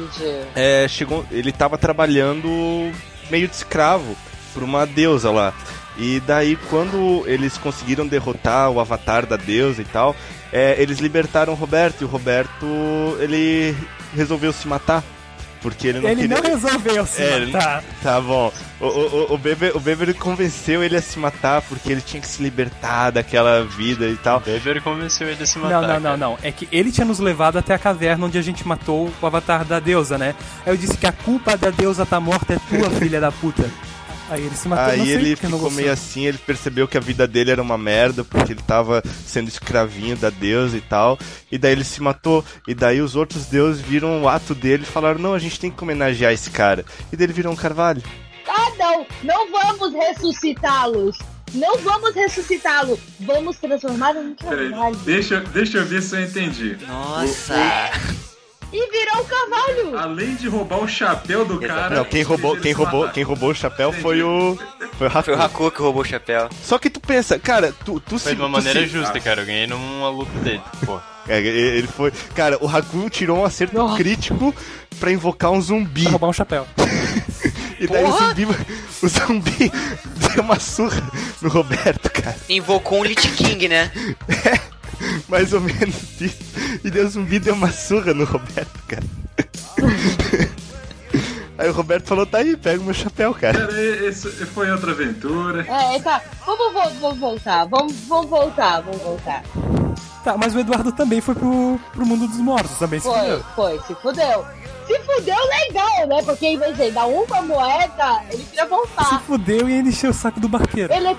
é, chegou, ele tava trabalhando meio de escravo por uma deusa lá. E daí quando eles conseguiram derrotar o avatar da deusa e tal, é, eles libertaram o Roberto e o Roberto ele resolveu se matar. Porque ele não Ele queria... não resolveu se É, ele- matar. Tá bom. O, o, o, o Beber, o Beber convenceu ele a se matar porque ele tinha que se libertar daquela vida e tal. Beber convenceu ele a se matar. Não, não, não, não. É que ele tinha nos levado até a caverna onde a gente matou o avatar da deusa, né? Aí eu disse que a culpa da deusa tá morta é tua, filha da puta. Aí ele se matou, não Aí sei ele ficou gostou. meio assim, ele percebeu que a vida dele era uma merda, porque ele tava sendo escravinho da deusa e tal. E daí ele se matou. E daí os outros deuses viram o ato dele e falaram: Não, a gente tem que homenagear esse cara. E daí ele virou um carvalho. Ah, não! Não vamos ressuscitá-los! Não vamos ressuscitá-lo! Vamos transformá-lo em Peraí, carvalho. deixa, eu- deixa eu ver se eu entendi. Nossa! E virou um carvalho! Além de roubar o chapéu do cara. Não, quem roubou, quem roubou, matar. quem roubou o chapéu foi o. Foi o Haku. Foi o Haku que roubou o chapéu. Só que tu pensa, cara, tu, tu Foi se. de uma maneira se- justa, cara. Eu ganhei numa luta dele, pô. É, ele foi. Cara, o Haku tirou um acerto crítico pra invocar um zumbi. Pra roubar um chapéu. E daí o zumbi, o zumbi deu uma surra no Roberto, cara. Invocou um Lich King, né? Mais ou menos isso. E daí o zumbi deu uma surra no Roberto, cara. Aí o Roberto falou, tá aí, pega o meu chapéu, cara. Foi outra aventura. É, tá. Vamos, vo- vamos voltar. Vamos, vamos voltar, vamos voltar. Tá, mas o Eduardo também foi pro, pro mundo dos mortos, também se Foi, fudeu. foi, se fudeu. Se fudeu legal, né? Porque em vez de dar uma moeda, ele queria Se voltar. fudeu e ainda encheu o saco do barqueiro. Ele é,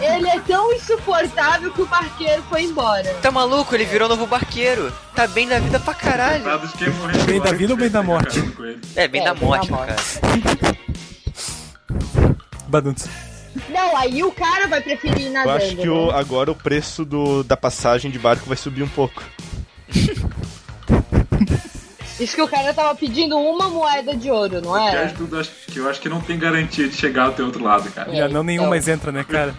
ele é tão insuportável que o barqueiro foi embora. Tá maluco? Ele virou novo barqueiro. Tá bem da vida pra caralho. Bem da vida ou bem da morte? É, bem É, da morte, cara. Não, aí o cara vai preferir ir Eu nadando. acho que o, né? agora o preço do, da passagem de barco vai subir um pouco. Isso que o cara tava pedindo uma moeda de ouro, não é? tudo, acho que eu acho que não tem garantia de chegar até outro lado, cara. É, Já não nenhum então. mais entra, né, cara?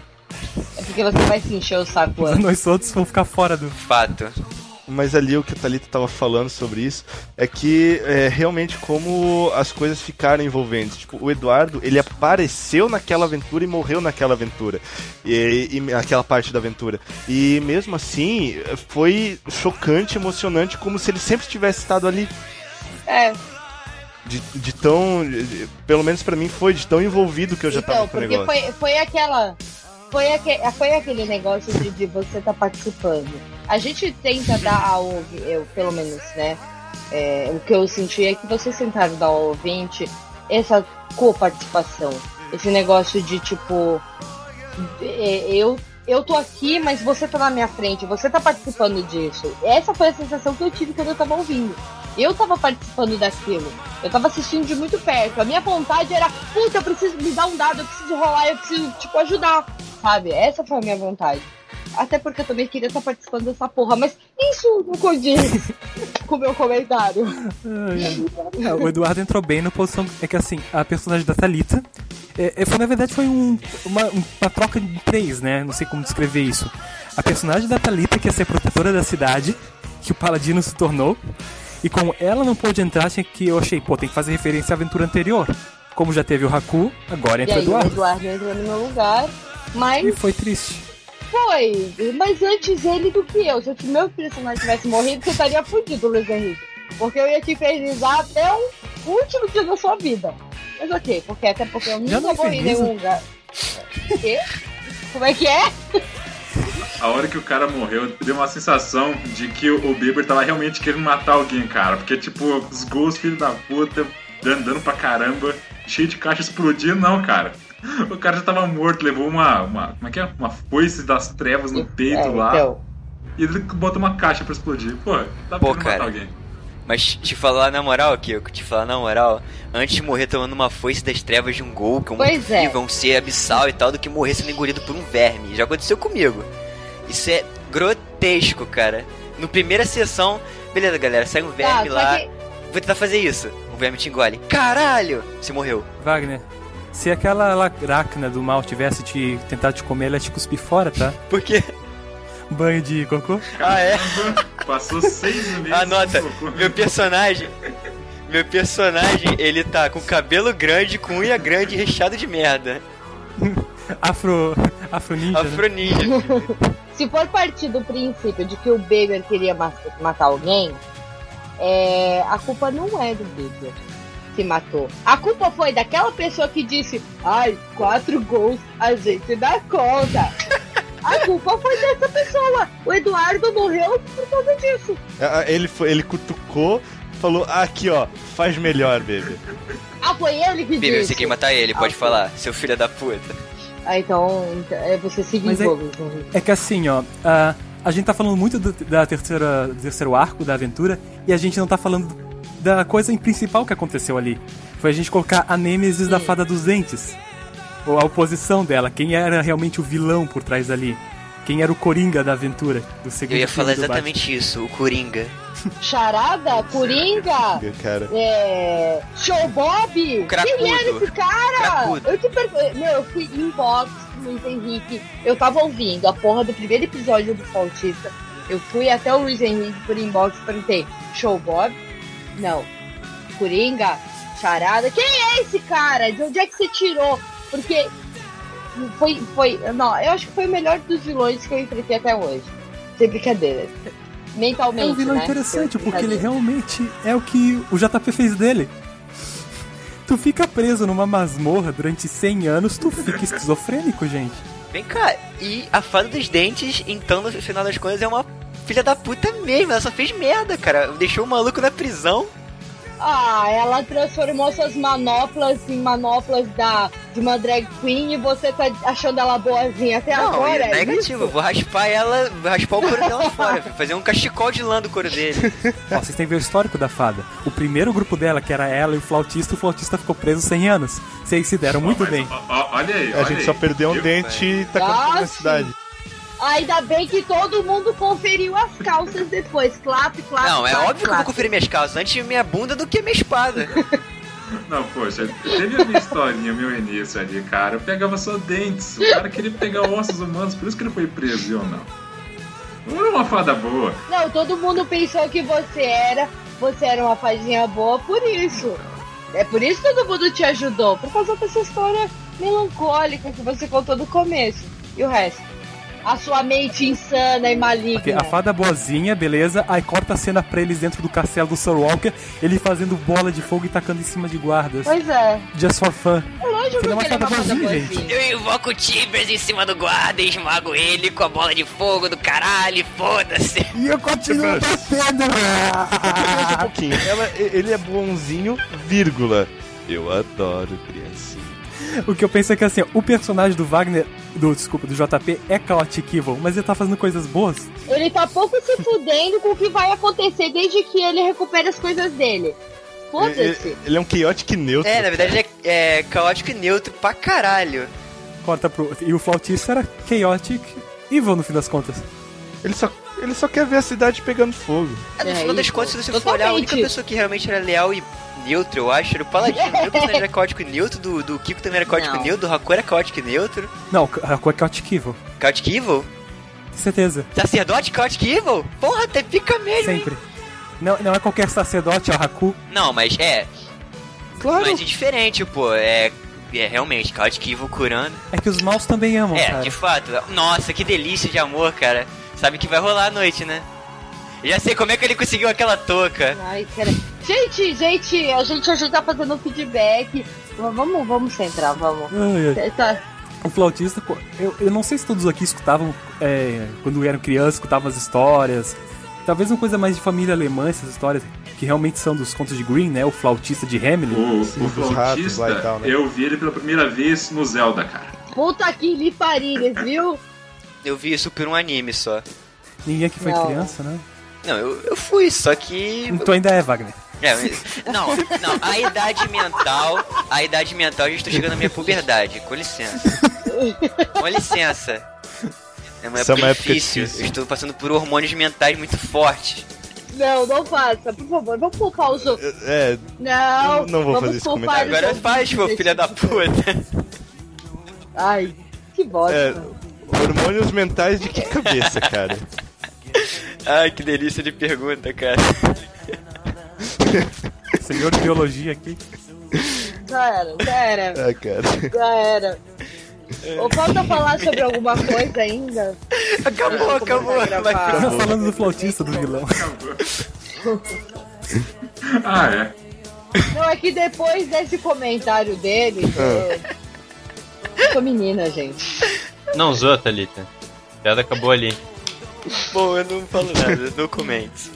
É porque você vai se encher o saco antes. Nós outros vão ficar fora do. Fato. Mas ali o que a Thalita tava falando sobre isso é que é, realmente como as coisas ficaram envolventes. Tipo, o Eduardo, ele apareceu naquela aventura e morreu naquela aventura. E, e naquela parte da aventura. E mesmo assim, foi chocante, emocionante, como se ele sempre tivesse estado ali. É, De, de tão. de- pelo menos pra mim foi, de tão envolvido que eu já então, tava com o porque negócio. foi, foi aquela. Foi, aque, foi aquele negócio de, de você tá participando. A gente tenta dar ao. Eu, pelo menos, né? é, o que eu senti é que vocês tentaram dar ao ouvinte essa coparticipação. Esse negócio de tipo. é, eu, eu tô aqui, mas você tá na minha frente, você tá participando disso. Essa foi a sensação que eu tive quando eu tava ouvindo. Eu tava participando daquilo. Eu tava assistindo de muito perto. A minha vontade era, puta, eu preciso me dar um dado, eu preciso rolar, eu preciso, tipo, ajudar. Sabe? Essa foi a minha vontade. Até porque eu também queria estar participando dessa porra, mas isso não condiz com o meu comentário. É, o Eduardo entrou bem na posição. É que assim, a personagem da Thalita. É, é, foi, na verdade, foi um, uma, uma troca de três, né? Não sei como descrever isso. A personagem da Thalita, que ia ser protetora da cidade, que o Paladino se tornou. E como ela não pôde entrar, tinha que eu achei, pô, tem que fazer referência à aventura anterior. Como já teve o Haku, agora entra o aí o Eduardo. Eduardo entrou no meu lugar, mas E foi triste. foi. Mas antes ele do que eu. Se o meu personagem tivesse morrido, você estaria fudido, Luiz Henrique. Porque eu ia te infernizar até o último dia da sua vida. Mas ok, porque até porque eu nunca morri em nenhum lugar. Quê? Como é que é? A hora que o cara morreu, deu uma sensação de que o Bieber tava realmente querendo matar alguém, cara. Porque, tipo, os gols, filho da puta, andando pra caramba, cheio de caixa explodindo, não, cara. O cara já tava morto, levou uma. uma como é que é? Uma foice das trevas no peito É, lá. então. E ele botou uma caixa pra explodir. Pô, tá Pô, querendo cara. matar alguém. Mas te falar na moral, Kiko, te falar na moral, antes de morrer tomando uma foice das trevas de um gol, que é um Pois é. horrível, um ser abissal e tal, do que morrer sendo engolido por um verme. Já aconteceu comigo. Isso é grotesco, cara. No primeira sessão, beleza, galera, sai um verme só lá. que- Vou tentar fazer isso. O verme te engole. Caralho! Você morreu. Wagner, se aquela lacracna do mal tivesse te tentado te comer, ela ia te cuspir fora, tá? Por quê? Banho de cocô? Ah, é? Passou seis meses. Anota, meu personagem. Meu personagem, ele tá com cabelo grande, com unha grande e recheado de merda. Afro. Afro ninja. né? Afro ninja. Se for partir do princípio de que o Beber queria ma- matar alguém, é, a culpa não é do Beber que matou. A culpa foi daquela pessoa que disse: ai, quatro gols, a gente dá conta. A culpa foi dessa pessoa. O Eduardo morreu por causa disso. Ah, Ele, foi, ele cutucou, falou: "Ah, aqui ó, faz melhor, bebê. Ah, foi ele que Bebê, disse. você quer matar ele, pode Ah, falar, seu filho da puta. Ah, então, então, é você se Mas é-. É que assim, ó, a, a gente tá falando muito do, da terceira, do terceiro arco da aventura e a gente não tá falando da coisa principal que aconteceu ali. Foi a gente colocar a Nêmesis da Fada dos Dentes. Ou a oposição dela, quem era realmente o vilão por trás dali. Quem era o Coringa da aventura, do segundo Eu ia falar exatamente isso, o Coringa. Charada, Coringa, Cara. é, Show Bob. cracudo. Quem era esse cara? Cracudo. Eu te pergunto. Meu, eu fui inbox Luiz Henrique. Eu tava ouvindo a porra do primeiro episódio do Fautista. Eu fui até o Luiz Henrique por inbox e perguntei: Show Bob? Não. Coringa? Charada? Quem é esse cara? De onde é que você tirou? Porque foi. foi não, eu acho que foi o melhor dos vilões que eu enfrentei até hoje. Sem brincadeira. Mentalmente. É um vilão né? interessante, porque ele realmente é o que o JP fez dele. Tu fica preso numa masmorra durante 100 anos, tu fica esquizofrênico, gente. Vem cá, e a fada dos dentes, então, no final das contas, é uma filha da puta mesmo. Ela só fez merda, cara. Deixou o maluco na prisão. Ah, ela transformou suas manoplas em manoplas da, de uma drag queen e você tá achando ela boazinha até Não, agora. é é negativo. isso? Vou raspar ela, vou raspar o couro dela fora. Fazer um cachecol de lã do couro dele. Ó, vocês têm que ver o histórico da fada. O primeiro grupo dela, que era ela e o flautista, o flautista ficou preso 100 anos. Vocês se deram muito bem. Ó, olha aí, A olha gente aí. só perdeu um Eu- dente e tá na Ah, cidade. Ainda bem que todo mundo conferiu as calças depois. Clap, clap. Não, é clap, óbvio que eu vou clap. conferir minhas calças antes minha bunda do que minha espada. Não, poxa, teve a minha historinha, meu início ali, cara. Eu pegava só dentes. O cara queria pegar ossos humanos, por isso que ele foi preso, eu não. Não era uma fada boa. Não, todo mundo pensou que você era. Você era uma fadinha boa por isso. É por isso que todo mundo te ajudou. Por causa dessa história melancólica que você contou no começo. E o resto? A sua mente insana e maligna. Ok, a fada boazinha, beleza. Aí corta a cena pra eles dentro do castelo do Sir Walker, ele fazendo bola de fogo e tacando em cima de guardas. Pois é. Just for fun. É lógico que ele é fada uma fada boazinha, gente. Eu invoco o Tibers em cima do guarda e esmago ele com a bola de fogo do caralho, foda-se. E eu continuo batendo. um pouquinho. Ela, ele é bonzinho, vírgula. Eu adoro criancinha. O que eu penso é que assim, o personagem do Wagner, do desculpa, do JP é Chaotic Evil, mas ele tá fazendo coisas boas. Ele tá pouco se fudendo com o que vai acontecer desde que ele recupere as coisas dele. Ele, Foda-se. ele é um chaotic neutro. É, na verdade é, é caótico neutro pra caralho. Corta pro. E o flautista era Chaotic Evil no fim das contas. Ele só, ele só quer ver a cidade pegando fogo. É, no É final das isso. contas, se você for olhar, a única Totalmente. pessoa que realmente era leal e neutro, eu acho, era o Paladino. O meu personagem era caótico e neutro, do, do Kiko também era caótico e Não. neutro, do Haku era caótico e neutro. Não, cor é Chaotic Evil. Chaotic Evil? Com certeza. Sacerdote Chaotic Evil? Porra, até pica mesmo, hein? Sempre. Não, não é qualquer sacerdote, é o Haku. Não, mas é. Claro. Mas é diferente, pô. É. É realmente, Chaotic Evil curando. É que os maus também amam, É, cara. de fato. Nossa, que delícia de amor, cara. Sabe que vai rolar à noite, né? Já sei como é que ele conseguiu aquela touca. Ai, cara. Gente, gente, a gente, gente tá fazendo um feedback. Vamos, vamos centrar, vamos. Ai, ai. Tá. O flautista, eu, eu não sei se todos aqui escutavam, é, quando eram crianças, escutavam as histórias. Talvez uma coisa mais de família alemã, essas histórias que realmente são dos contos de Green, né? O flautista de Hamelin. O, o dos ratos flautista, lá e tal, né? eu vi ele pela primeira vez no Zelda, cara. Puta que lhe pariu, viu? Eu vi isso por um anime só. Ninguém aqui foi Não. criança, né? Não, eu, eu fui, só que. Tu ainda é, Wagner. É, mas- não, não, a idade mental. A idade mental, eu já estou chegando na minha puberdade. Com licença. Com licença. É uma é época uma época difícil. difícil. Eu estou passando por hormônios mentais muito fortes. Não, não faça, por favor, vamos poupar os outros. É, Não, Eu não vou fazer esse comentário. Agora faz, desse filha da puta. Ai, que bosta. é. Hormônios mentais de que cabeça, cara? Ai, que delícia de pergunta, cara. Senhor de biologia aqui. Já era, já era, Ah, cara. já era. Ou falta falar sobre alguma coisa ainda? Acabou, acabou. Tava falando do flautista do vilão. Ah, é. Não, é que depois desse comentário dele, eu... eu sou menina, gente. Não zoa, Thalita. A piada acabou ali. Bom, eu não falo nada, no comments.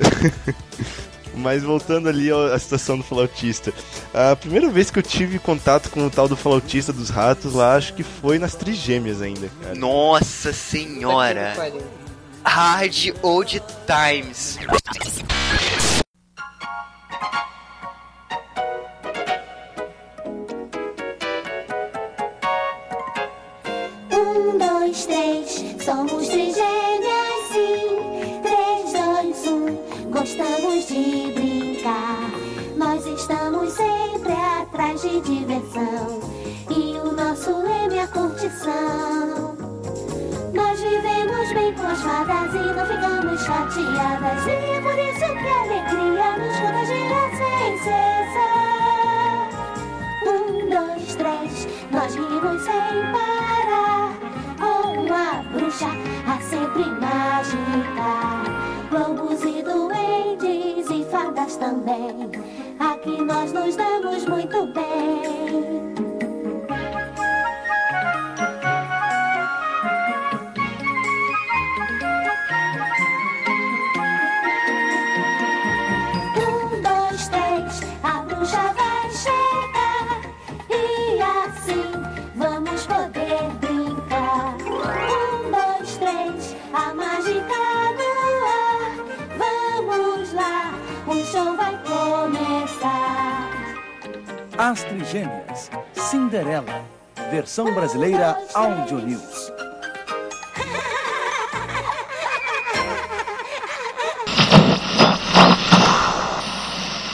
Mas voltando ali à situação do flautista. A primeira vez que eu tive contato com o tal do flautista dos ratos lá, acho que foi nas trigêmeas ainda, cara. Nossa senhora. Hard Old Times. De diversão. E o nosso lema é a curtição. Nós vivemos bem com as fadas e não ficamos chateadas. E é por isso que a alegria nos contagia sem cessar. Um, dois, três, nós rimos sem parar. Com a bruxa, a sempre mágica. Lobos e duendes e fadas também. Aqui nós nos damos muito bem. As Trigêmeas, Cinderela, versão brasileira Audio News.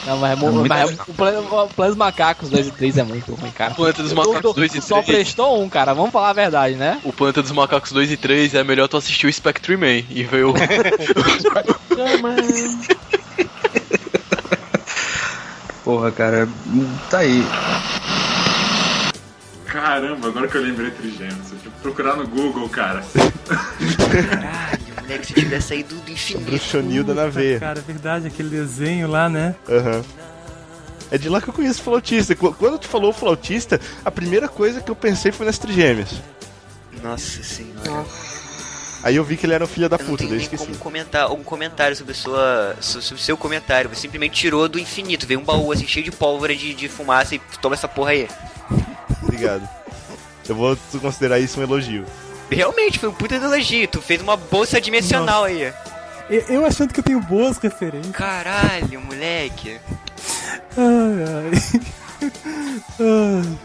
Não, mas, é mu- muito mas é- o Plan- o Planeta dos Macacos 2 e 3 é muito ruim, cara. Planeta dos O Macacos do- 2 e Só 3. prestou um, cara. Vamos falar a verdade, né? O Planeta dos Macacos 2 e 3 é melhor tu assistir o Spectre Man e ver o. Porra, cara, tá aí. Caramba, agora que eu lembrei trigêmeos. Eu tive que procurar no Google, cara. Moleque, se tivesse saído do infinito. Bruxonilda na veia. Cara, é verdade, aquele desenho lá, né? Aham. É de lá que eu conheço o flautista. Qu- Quando tu falou flautista, a primeira coisa que eu pensei foi nas trigêmeas. Nossa senhora. Aí eu vi que ele era um filho da Eu não puta, tenho daí esqueci. como comentar algum comentário sobre a sua. so- sobre o seu comentário. Você simplesmente tirou do infinito. Veio um baú assim cheio de pólvora de, de fumaça e toma essa porra aí. Obrigado. Eu vou considerar isso um elogio. Realmente, foi um puta elogio. Tu fez uma bolsa dimensional aí. Eu, eu achando que eu tenho boas referências. Caralho, moleque. Ai, ai. Ai.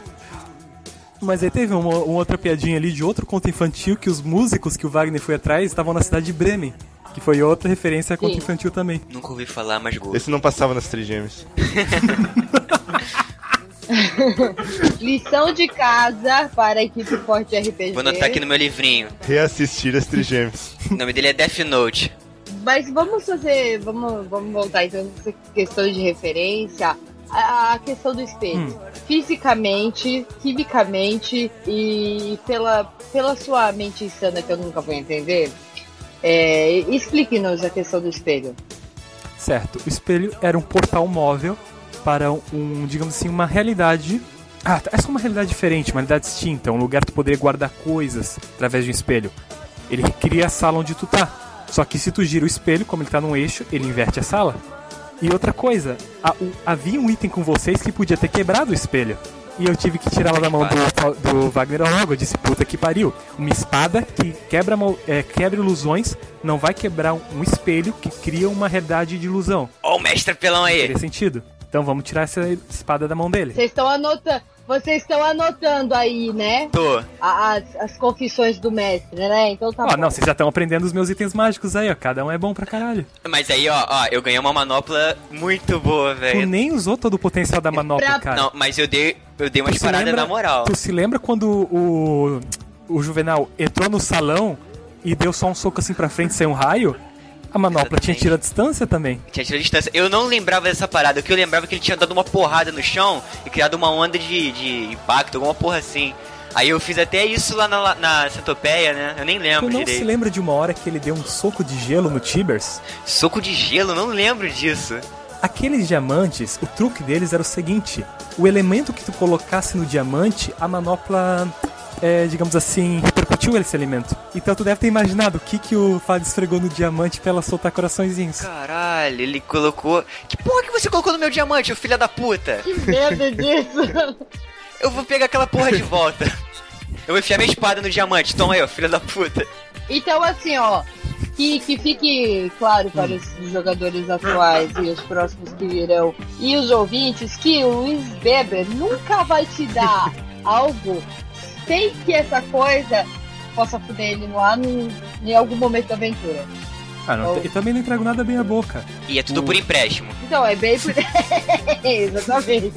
Mas aí teve uma, uma outra piadinha ali de outro conto infantil que os músicos que o Wagner foi atrás estavam na cidade de Bremen. Que foi outra referência a conto Sim. infantil também. Nunca ouvi falar, mas gosto. Esse não passava nas trigêmeas. Lição de casa para a equipe forte RPG. Vou anotar aqui no meu livrinho. Reassistir as trigêmeas. O nome dele é Death Note. Mas vamos fazer. Vamos, vamos voltar então nessa questão de referência. A, questão do espelho. Hum. Fisicamente, quimicamente e pela, pela sua mente insana que eu nunca vou entender. É, Explique-nos a questão do espelho. Certo, o espelho era um portal móvel para um, digamos assim, uma realidade. Ah, é só uma realidade diferente, uma realidade distinta, um lugar que tu poderia guardar coisas através de um espelho. Ele cria a sala onde tu tá. Só que se tu gira o espelho, como ele tá num eixo, ele inverte a sala. E outra coisa, a- o- havia um item com vocês que podia ter quebrado o espelho. E eu tive que tirar ela da mão do, do Wagner logo. Eu disse, puta que pariu. Uma espada que quebra, é, quebra ilusões não vai quebrar um, espelho que cria uma realidade de ilusão. Ó o mestre pelão aí. Teria sentido. Então vamos tirar essa espada da mão dele. Vocês estão anotando. Vocês estão anotando aí, né? Tô. As, as confissões do mestre, né? Então tá Ó, bom. não, vocês já estão aprendendo os meus itens mágicos aí, ó. Cada um é bom pra caralho. Mas aí, ó, ó, eu ganhei uma manopla muito boa, Tu velho. nem usou todo o potencial da manopla, Pra- cara. Não, mas eu dei, eu dei Tu paradas lembra- na moral. Tu se lembra quando o, o Juvenal entrou no salão e deu só um soco assim pra frente sem um raio? A manopla tinha tiro a distância também. Tinha tirado distância. Eu não lembrava dessa parada. O que eu lembrava é que ele tinha dado uma porrada no chão e criado uma onda de, de impacto, alguma porra assim. Aí eu fiz até isso lá na, na centopeia, né? Eu nem lembro não direito. se lembra de uma hora que ele deu um soco de gelo no Tibers? Soco de gelo? Não lembro disso. Aqueles diamantes, o truque deles era o seguinte: o elemento que tu colocasse no diamante, a manopla, é, digamos assim, repercutiu esse elemento. Então tu deve ter imaginado o que, que o Fábio esfregou no diamante pra ela soltar coraçõezinhos. Caralho, ele colocou. Que porra que você colocou no meu diamante, ô filha da puta? Que medo disso. Eu vou pegar aquela porra de volta. Eu vou enfiar minha espada no diamante. Toma aí, ó, filha da puta. Então, assim, ó, que, que fique claro para os jogadores atuais e os próximos que virão e os ouvintes que o Luiz Weber nunca vai te dar algo sem que essa coisa possa fuder ele lá no, em algum momento da aventura. Ah, não, Oh. e também não entrego nada bem a boca. E é tudo por empréstimo. Então, é bem. por- Exatamente.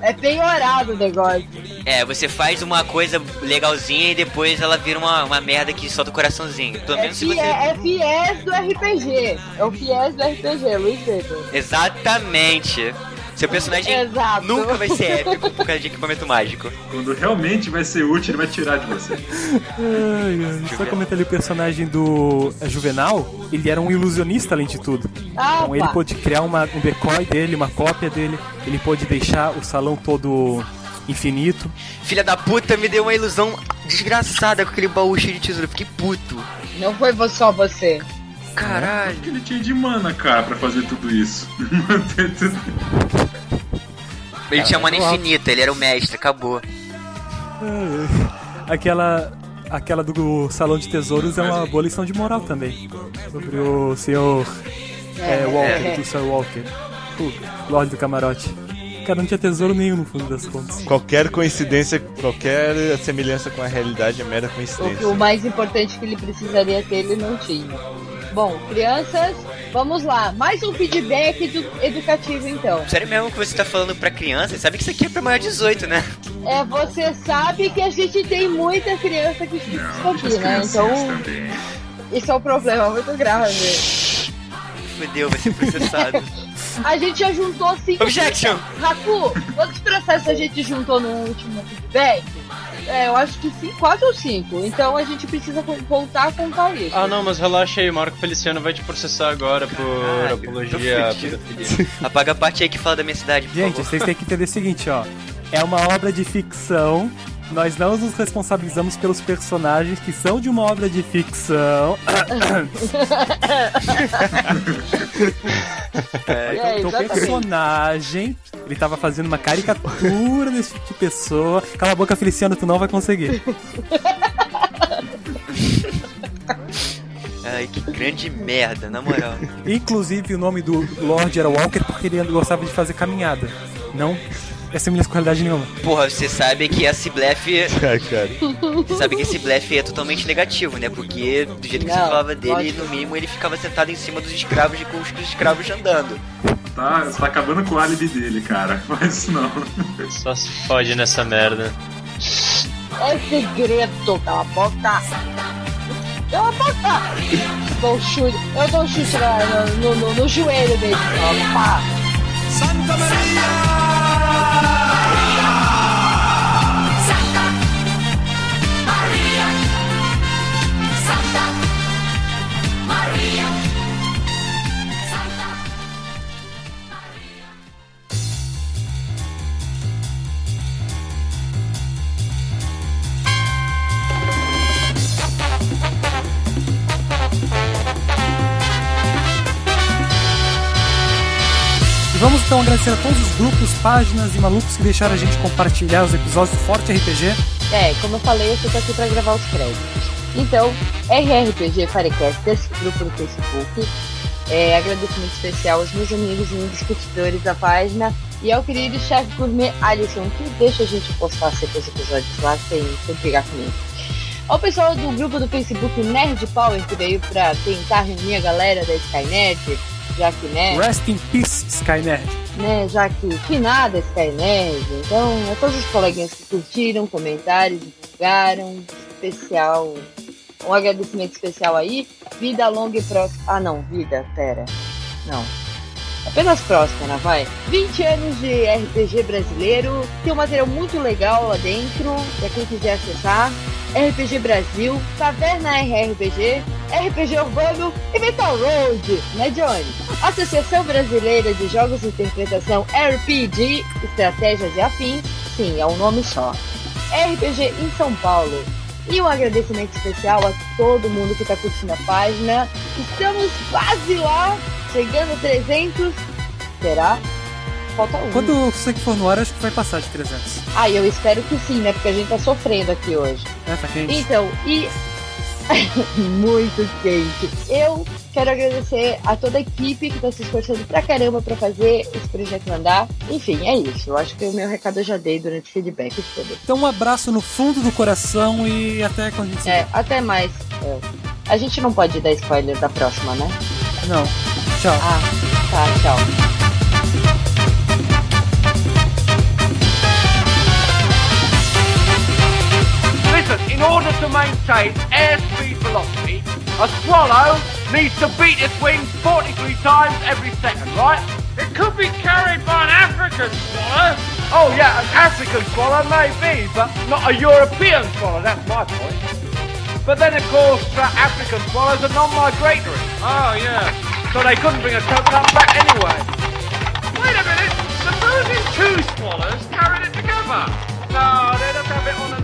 É penhorado o negócio. É, você faz uma coisa legalzinha e depois ela vira uma, uma merda que solta o coraçãozinho. Pelo É, menos se fi- você. é, é fiéis do RPG. É o fiéis do RPG, Luiz Weber. Exatamente. Seu personagem Exato. nunca vai ser épico por causa de equipamento mágico. Quando realmente vai ser útil, ele vai tirar de você. Ai, ai. Só comenta ali o personagem do é, Juvenal, ele era um ilusionista além de tudo. Ah, Então ele opa. pôde criar uma, um decoy dele, uma cópia dele, ele pôde deixar o salão todo infinito. Filha da puta me deu uma ilusão desgraçada com aquele baú cheio de tesouro. Eu fiquei puto. Não foi só você. Caralho. Porque ele tinha de mana, cara, pra fazer tudo isso. Manter tudo. Ele Cara, tinha mana infinita, ele era o mestre, acabou. Ai. Aquela. Aquela do Salão de Tesouros é uma boa lição de moral também. Sobre o senhor é, Walker, É. do Sir Walker. O Lorde do Camarote. O cara não tinha tesouro nenhum no fundo das contas. Qualquer coincidência, qualquer semelhança com a realidade é mera O, que- coincidência. o mais importante que ele precisaria ter, ele não tinha. Bom, crianças, vamos lá. Mais um feedback edu- educativo, então. Sério mesmo que você tá falando pra criança? Sabe que isso aqui é pra maior de 18, né? É, você sabe que a gente tem muita criança que escuta isso aqui, né? Então, isso é um problema muito grave. Fudeu, vai ser processado. A gente já juntou cinco. Objection! Raku, quantos processos a gente juntou no último feedback? É, eu acho que sim, quatro ou cinco. Então a gente precisa voltar a contar isso. Ah, não, mas relaxa aí, Marco Feliciano vai te processar agora por Caralho, apologia à fudido. pedofilia. Apaga a parte aí que fala da minha cidade, por Gente, favor. vocês têm que entender o seguinte, ó. É uma obra de ficção Nós não nos responsabilizamos pelos personagens que são de uma obra de ficção. É, então, então o personagem, ele tava fazendo uma caricatura desse tipo de pessoa. Cala a boca, Feliciano, tu não vai conseguir. Ai, que grande merda, na moral. Inclusive, o nome do Lord era Walker porque ele gostava de fazer caminhada. Não assimilha com qualidade nenhuma. Porra, você sabe que esse blefe. Cara, cara. Você sabe que esse blefe é totalmente negativo, né? Porque do jeito que você Não, falava dele, lógico. no mínimo ele ficava sentado em cima dos escravos e com os escravos andando. Tá, você tá acabando com o álibi dele, cara. Faz isso não. Só se fode nessa merda. É segredo, cala a boca. Cala a boca. Dou chute, eu dou chute no, no, no- no joelho dele. pá. Santa Maria! Então agradecer a todos os grupos, páginas e malucos que deixaram a gente compartilhar os episódios do Forte RPG. É, como eu falei, eu tô aqui pra gravar os créditos. Então, RRPG Firecasters, grupo no Facebook. É, agradecimento especial aos meus amigos e indiscutidores da página e ao querido chefe gourmet Alisson, que deixa a gente postar sempre os episódios lá sem, sem brigar comigo. Ao pessoal do grupo do Facebook Nerd Power, que veio pra tentar reunir a galera da Skynet, já que, né, Rest in Peace, Skynet. Né, já que finada Skynet, então a todos os coleguinhas que curtiram, comentaram, divulgaram, especial, um agradecimento especial aí, vida longa e próspera, ah não, vida, pera, não, apenas próspera, vai, 20 anos de RPG brasileiro, tem um material muito legal lá dentro, pra quem quiser acessar, RPG Brasil, Taverna RRPG, RPG Urbano e Metal Road, né, Johnny? Associação Brasileira de Jogos de Interpretação RPG, Estratégias e Afins, sim, é um nome só. RPG em São Paulo. E um agradecimento especial a todo mundo que está curtindo a página. Estamos quase lá, chegando a 300. Será? Falta um. Quando você que for no ar, acho que vai passar de 300. Ah, eu espero que sim, né? Porque a gente tá sofrendo aqui hoje. É, tá quente. Então, e. Muito quente. Eu quero agradecer a toda a equipe que tá se esforçando pra caramba pra fazer esse projeto andar. Enfim, é isso. Eu acho que o meu recado eu já dei durante o feedback todo. Então um abraço no fundo do coração e até quando a gente se É, vê. até mais. É. A gente não pode dar spoiler da próxima, né? Não. Tchau. Ah, tá, tchau. Listen, in order to maintain airspeed velocity, a swallow needs to beat its wings 43 times every second, right? It could be carried by an African swallow. Oh yeah, an African swallow maybe, but not a European swallow, that's my point. But then of course, uh, African swallows are non-migratory. Oh yeah. So they couldn't bring a coconut back anyway. Wait a minute, supposing two swallows carried it together? No, they'd have to have it on a